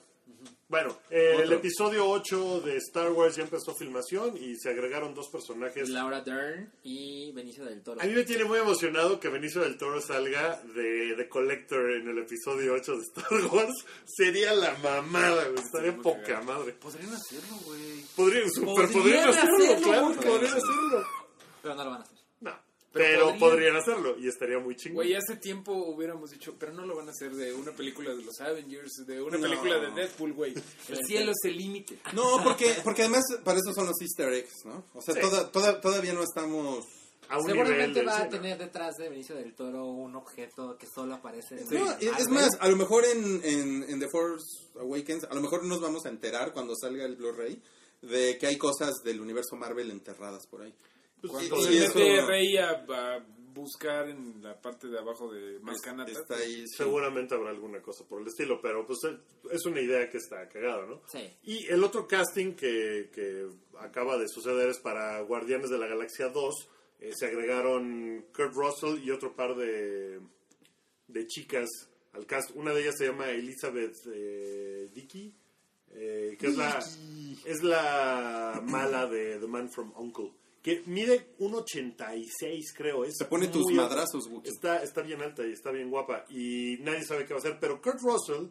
Bueno, eh, el episodio 8 de Star Wars ya empezó filmación y se agregaron dos personajes. Laura Dern y Benicio del Toro. A mí me tiene muy emocionado que Benicio del Toro salga de, de Collector en el episodio 8 de Star Wars. Sería la mamada, güey. Estaría poca madre. Podrían hacerlo, güey. Podrían, super, Podrían podrían hacerlo, hacerlo, claro, podrían hacerlo. Pero no lo van a hacer. Pero pero, podrían. podrían. hacerlo y estaría muy chingón. Güey, hace tiempo hubiéramos dicho, pero no lo van a hacer de una película de los Avengers, de una No. película de Deadpool, güey. El cielo es el límite. No, porque, porque además para eso son los easter eggs, ¿no? O sea, Sí. toda- toda- todavía no estamos... a un Seguramente va a tener detrás de Benicio del Toro un objeto que solo aparece en Sí. No, es, más, a lo mejor en, en, en The Force Awakens, a lo mejor nos vamos a enterar cuando salga el Blu-ray de que hay cosas del universo Marvel enterradas por ahí. Pues, Cuando se mete Rey a, a buscar en la parte de abajo de Mascanata. Está ahí, sí. Seguramente habrá alguna cosa por el estilo, pero pues eh, es una idea que está cagada, ¿no? Sí. Y el otro casting que, que acaba de suceder es para Guardianes de la Galaxia 2. Eh, se agregaron Kurt Russell y otro par de, de chicas al cast. Una de ellas se llama Elizabeth eh, Dickey, eh, que es la, es la mala de The Man from Uncle. Que mide 1,86 creo. Es Se pone tus alta. madrazos, Wookie. Está, está bien alta y está bien guapa. Y nadie sabe qué va a hacer. Pero Kurt Russell,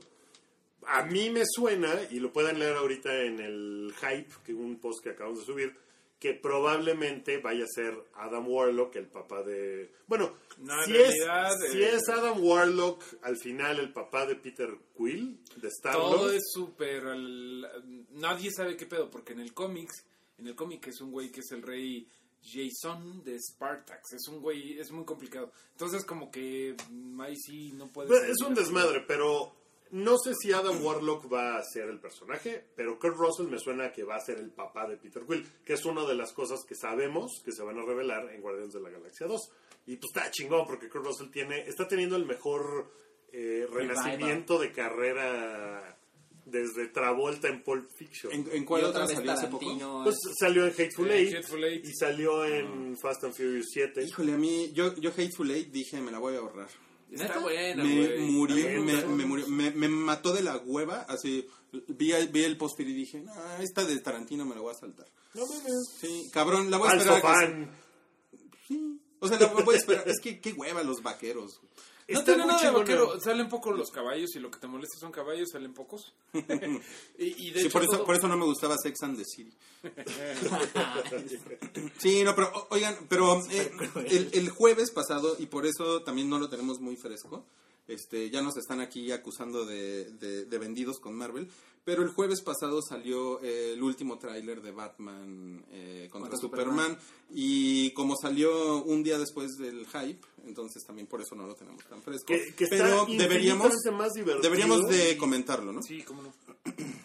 a mí me suena, y lo pueden leer ahorita en el Hype, que un post que acabamos de subir, que probablemente vaya a ser Adam Warlock, el papá de... Bueno, No, si, realidad, es, eh, si es Adam Warlock, al final el papá de Peter Quill, de Star Todo es súper... al- Nadie sabe qué pedo, porque en el cómics, en el cómic es un güey que es el rey Jason de Spartax. Es un güey, es muy complicado. Entonces como que mm, ahí sí no puede. Es un desmadre, pero no sé si Adam Warlock va a ser el personaje, pero Kurt Russell me suena que va a ser el papá de Peter Quill, que es una de las cosas que sabemos que se van a revelar en Guardianes de la Galaxia 2. Y pues está chingón porque Kurt Russell tiene, está teniendo el mejor eh, renacimiento de carrera desde Travolta en Pulp Fiction. ¿En, en cuál otra salió hace poco? Tarantino. Pues salió en Hateful Eh, Eight, Hateful Eight. y salió en Fast and Furious 7. Híjole, a mí, yo, yo Hateful Eight dije, me la voy a ahorrar. Está buena, me murió, me, me murió, me, me mató de la hueva, así, vi, vi el póster y dije, no, esta de Tarantino me la voy a saltar. No mames. Sí, cabrón, la voy a Falso esperar. a que se-. Sí, o sea, la voy a esperar. es que qué hueva los vaqueros. No Está tiene nada de vaquero. Salen pocos los caballos y lo que te molesta son caballos, salen pocos. y, y de Sí, hecho, por, eso, todo- por eso no me gustaba Sex and the City. Sí, no, pero oigan, pero eh, el, el jueves pasado, y por eso también no lo tenemos muy fresco, este, ya nos están aquí acusando de, de- de vendidos con Marvel, pero el jueves pasado salió eh, el último tráiler de Batman eh, contra, Contra Superman, y como salió un día después del hype, entonces también por eso no lo tenemos tan fresco. Que, que pero está deberíamos, más deberíamos de comentarlo, ¿no? Sí, cómo no.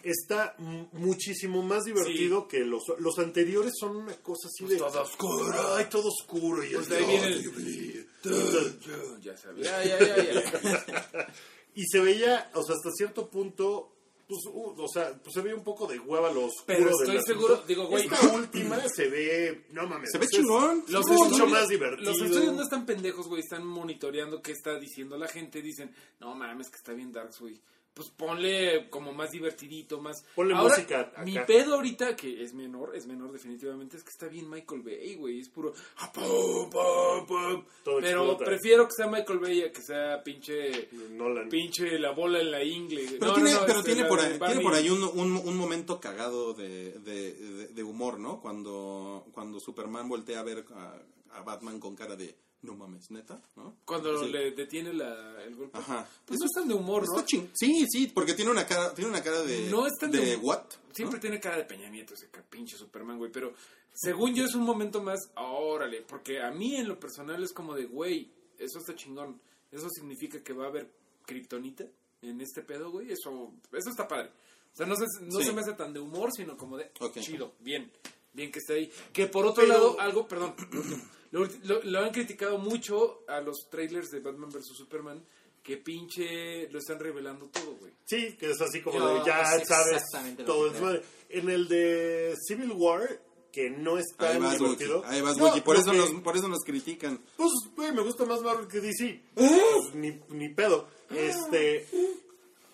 está muchísimo más divertido que los, los anteriores son una cosa así de todo oscuro. ay todo oscuro y Pues el- de ahí viene el- y entonces- Ya sabía, ya, ya, ya, ya. y se veía o sea hasta cierto punto pues, uh, o sea pues se veía un poco de hueva lo oscuro Pero del estoy asunto. seguro, digo, güey. esta última se ve no mames Se ve es- chingón. Los mucho estudios- más divertido Los estudios no están pendejos, güey. Están monitoreando qué está diciendo la gente. Dicen, no mames, que está bien Darks, güey. Pues ponle como más divertidito, más. Ponle Ahora, música acá. Mi pedo ahorita, que es menor, es menor definitivamente, es que está bien Michael Bay, güey. Es puro. ah. Todo Pero explota. prefiero que sea Michael Bay a que sea pinche. Nolan. Pinche la bola en la ingle. Pero No, tiene, no, no, pero este, tiene, por ahí, tiene por ahí un, un, un momento cagado de, de, de- de humor, ¿no? Cuando, cuando Superman voltea a ver a, a Batman con cara de no mames, neta, ¿no? Cuando Sí. le detiene la, el golpe. Ajá. Pues no es tan de humor, ¿no? Sí, sí, porque tiene una cara, tiene una cara de. No es tan de de- what? Siempre tiene cara de Peña Nieto ese pinche Superman, güey. Pero según yo es un momento más, órale. Porque a mí en lo personal es como de, güey, eso está chingón. Eso significa que va a haber kriptonita en este pedo, güey. Eso, eso está padre. O sea, no, se, no Sí. se me hace tan de humor, sino como de, chido, bien. Bien que esté ahí. Que por otro Pero- lado, algo, perdón. Lo, lo- lo han criticado mucho a los trailers de Batman vs. Superman. que pinche lo están revelando todo, güey. Sí, que es así como Yo de ya sabes todo desmadre. En el de Civil War, que no es Ahí tan divertido. Ahí vas, No, Wookie. Por, eso que- por eso nos critican. Pues, güey, me gusta más Marvel que DC. Pues, ni, ni pedo. Este,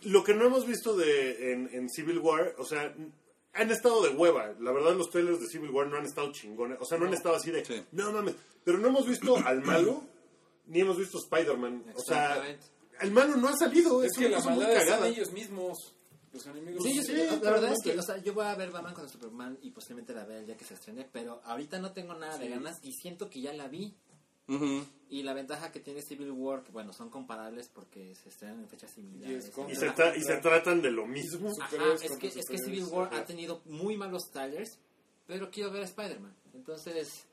lo que no hemos visto de, en, en Civil War, o sea, han estado de hueva. La verdad, los trailers de Civil War no han estado chingones. O sea, no, han estado así de, Sí. no mames. Pero no hemos visto al malo, ni hemos visto Spider-Man. O sea, Exactamente. el malo no ha salido. Es, Es que la maldad en ellos mismos. Los enemigos. Sí, yo, Sí, la verdad es que, o sea, yo voy a ver Batman contra Superman y posiblemente la vea el día que se estrene, pero ahorita no tengo nada de ganas y siento que ya la vi. Ujú. Y la ventaja que tiene Civil War, que bueno, son comparables porque se estrenan en fechas similares. Y es como- Y se, tra- y se tratan de lo mismo. Ajá, es que, es que Civil War ajá. ha tenido muy malos trailers, pero quiero ver a Spider-Man. Entonces,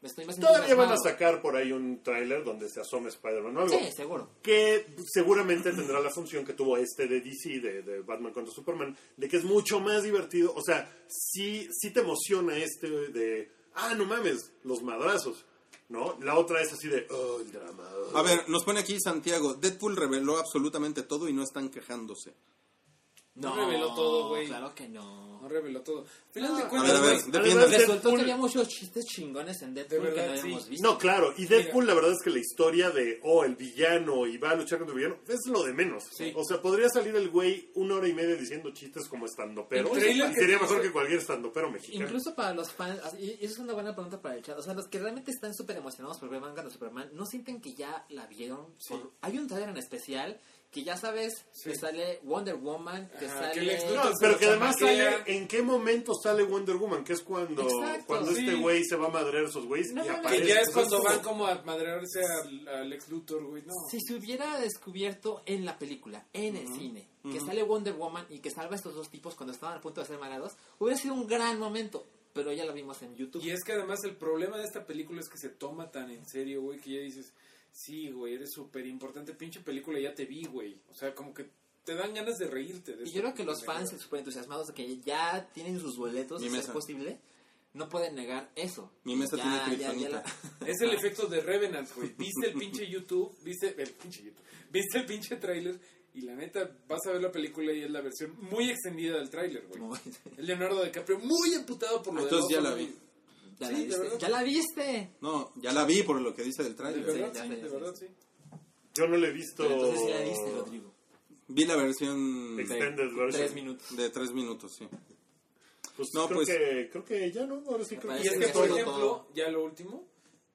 me estoy más Todavía van a sacar por ahí un tráiler donde se asome Spider-Man o algo. Sí, seguro. que seguramente tendrá la función que tuvo este de DC, de, de Batman contra Superman, de que es mucho más divertido. O sea, sí, sí te emociona este de, ah, no mames, los madrazos, ¿no? La otra es así de, oh, el drama. oh". A ver, nos pone aquí Santiago. Deadpool reveló absolutamente todo y no están quejándose. No reveló todo, güey. Claro que no. No reveló todo. Al final No, de a cuentas, ver, a ver, güey, Resultó Deadpool- que había muchos chistes chingones en Deadpool De verdad, que no habíamos sí. visto. No, claro, y Deadpool la verdad es que la historia de, oh, el villano y va a luchar contra el villano, es lo de menos. Sí. O sea, podría salir el güey una hora y media diciendo chistes como estando pero El trailer que sería mejor que cualquier estando pero mexicano. Incluso para los fans, y y eso es una buena pregunta para el chat. O sea, los que realmente están súper emocionados por ver Batman contra Superman, ¿no sienten que ya la vieron? Por- Hay un trailer en especial que ya sabes que Sí. sale Wonder Woman, que Ajá, sale. que No, pero que además sale, ¿en qué momento sale Wonder Woman? Que es cuando, Exacto, cuando sí. este güey se va a madrear a esos güeyes No y aparece. Que ya es cuando van como a madrearse al, al ex Luthor, güey. No. Si se hubiera descubierto en la película, en el cine, que sale Wonder Woman y que salva a estos dos tipos cuando estaban a punto de ser malados, hubiera sido un gran momento. Pero ya lo vimos en YouTube. Y es que además el problema de esta película es que se toma tan en serio, güey, que ya dices, sí, güey, eres súper importante, pinche película, ya te vi, güey. O sea, como que te dan ganas de reírte. De Y yo creo que los fans súper entusiasmados de que ya tienen sus boletos, ser mesa. posible, no pueden negar eso. Mi mesa Ya, tiene ya, ya kriptonita. la- Es el efecto de Revenant, güey. Viste el pinche YouTube, viste el pinche YouTube, viste el pinche trailer y la neta vas a ver la película y es la versión muy extendida del tráiler, güey. El Leonardo DiCaprio muy emputado por lo de Entonces ya la vi. ¿Ya, Sí, la de viste? ¿Ya la? No, ya la vi por lo que dice del De trailer. ya, sí, ya, de ya, verdad, sí. Yo no le he visto Pero entonces sí la viste, Rodrigo. Vi la versión Extended version. Tres minutos. de tres minutos, sí. Pues No, creo, pues- que, creo que ya no, ahora sí creo Me Y que es que, que por ejemplo, todo. ya lo último,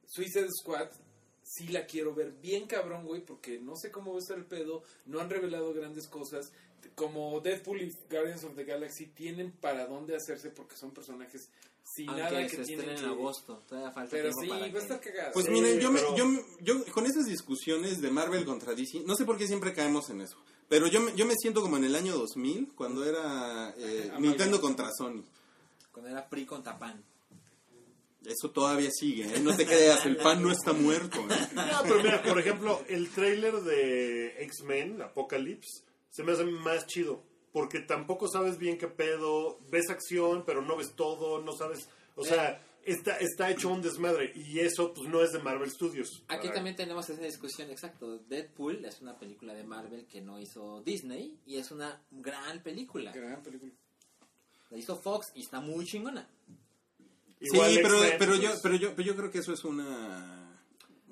Suicide Squad, sí la quiero ver bien cabrón, güey, porque no sé cómo va a estar el pedo, no han revelado grandes cosas. Como Deadpool y Guardians of the Galaxy tienen para dónde hacerse porque son personajes sin Aunque nada que se estrena en que- agosto. Todavía falta Pero tiempo sí, para va a que- estar cagado. Pues Sí, miren, yo, me- yo, yo con esas discusiones de Marvel contra DC, no sé por qué siempre caemos en eso, pero yo, me- yo me siento como en el año 2000, cuando era eh. Nintendo contra Sony. Cuando era PRI contra PAN. Eso todavía sigue, ¿eh? no te creas, el pan no está muerto. ¿eh? No, pero mira, por ejemplo, el tráiler de X-Men, Apocalypse, se me hace más chido. Porque tampoco sabes bien qué pedo, ves acción, pero no ves todo, no sabes... O sea, está, está hecho un desmadre. Y eso, pues, no es de Marvel Studios. Aquí también tenemos esa discusión, exacto. Deadpool es una película de Marvel que no hizo Disney y es una gran película. Gran película. La hizo Fox y está muy chingona. Igual sí, pero, pero, pues, yo, pero, yo, pero yo creo que eso es una...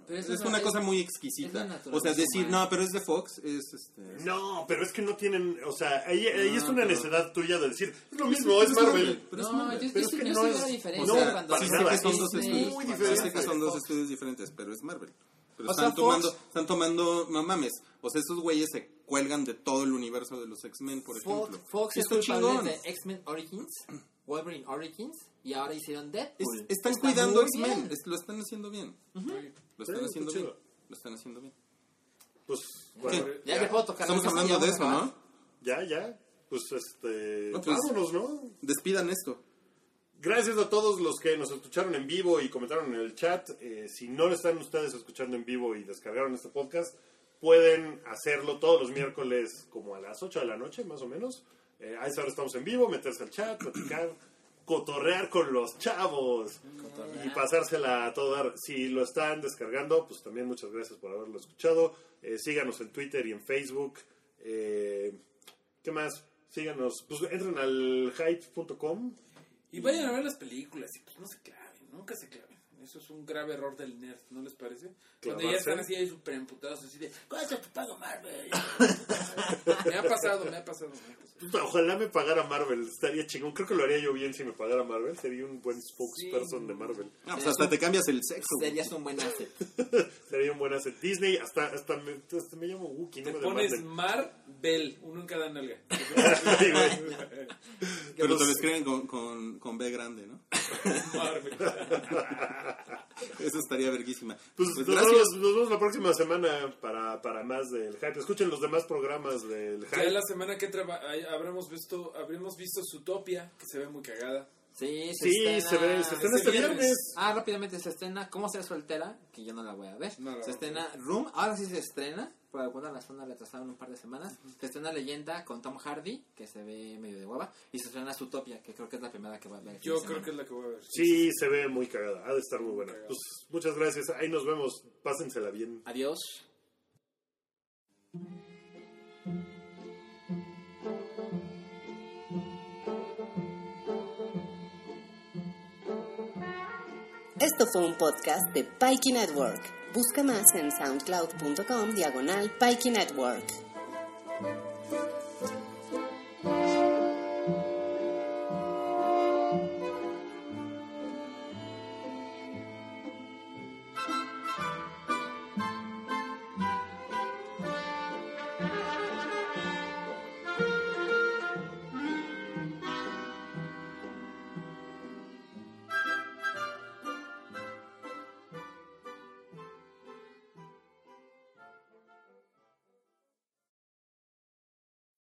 Pero Es, eso una es- cosa muy es exquisita. O sea, decir, humana. no, pero es de Fox, es este... No, pero es que no tienen... O sea, ahí, ahí es No, una pero- necedad tuya de decir, es lo mismo, es Marvel. Pero es no, Marvel. yo, Pero yo, es que yo no es- la o diferencia sea, cuando para Sí, nada, sé que es son dos estudios, muy sí diferente. sé que son dos Fox. estudios diferentes, pero es Marvel. Pero O sea, están Fox- tomando, están tomando, no mames, o sea, esos güeyes se cuelgan de todo el universo de los X-Men, por Fox, ejemplo. Fox es chingón. de X-Men Origins, Wolverine Origins y ahora hicieron Es- Deadpool. están Está cuidando X-Men, es- lo están haciendo bien. Lo Sí, están haciendo está bien. chido. Lo están haciendo bien. Pues, bueno, Ya, ya, ya puedo tocar Estamos hablando de eso, acabar. ¿no? ya, ya. Pues, este... No, pues- vámonos, ¿no? Despidan esto. Gracias a todos los que nos escucharon en vivo y comentaron en el chat. Eh, si no lo están ustedes escuchando en vivo y descargaron este podcast, pueden hacerlo todos los miércoles como a las 8 de la noche, más o menos. Eh, a esa hora estamos en vivo, meterse al chat, platicar. Cotorrear con los chavos y pasársela a todo dar. Si lo están descargando, pues también muchas gracias por haberlo escuchado. Eh, síganos en Twitter y en Facebook. Eh, ¿Qué más? Síganos, pues entren al hype.com. Y vayan a ver las películas y pues no se claven, nunca se claven. Eso es un grave error del nerd, ¿no les parece? Cuando ya están así ahí súper emputados, así de, ¿cuánto te pago Marvel? me ha pasado, me ha pasado, me ha pasado. Pues, Ojalá me pagara Marvel, estaría chingón. Creo que lo haría yo bien si me pagara Marvel. Sería un buen spokesperson de Marvel. Ah, pues hasta te cambias el sexo. Serías un buen asset. Sería un buen asset. Disney, hasta, hasta, me, hasta me llamo Wookiee, Te no me pones demanden. Marvel, uno en cada nalga. Pero te lo escriben con, con, con B grande, ¿no? Marvel. Eso estaría verguísima. Pues, Pues nos, gracias. vemos, nos vemos la próxima semana para, para más del hype. Escuchen los demás programas del Ya hype. la semana que habremos visto, habremos visto Zootopia, que se ve muy cagada. Sí, se Sí, estrena- se ve, se estrena este viernes. viernes. Ah, rápidamente se estrena ¿Cómo ser soltera? Que yo no la voy a ver. No se estrena Room, ahora sí se estrena. Por alguna razón la retrasaron un par de semanas. Se estrena Leyenda con Tom Hardy, que se ve medio de hueva. Y se estrena Zootopia, que creo que es la primera que va a ver. Yo creo que es la que voy a ver. Sí, se ve muy cagada. Ha de estar muy buena. cagada. Pues muchas gracias. Ahí nos vemos. Pásensela bien. Adiós. Esto fue un podcast de Pikey Network. Busca más en soundcloud.com diagonal Network.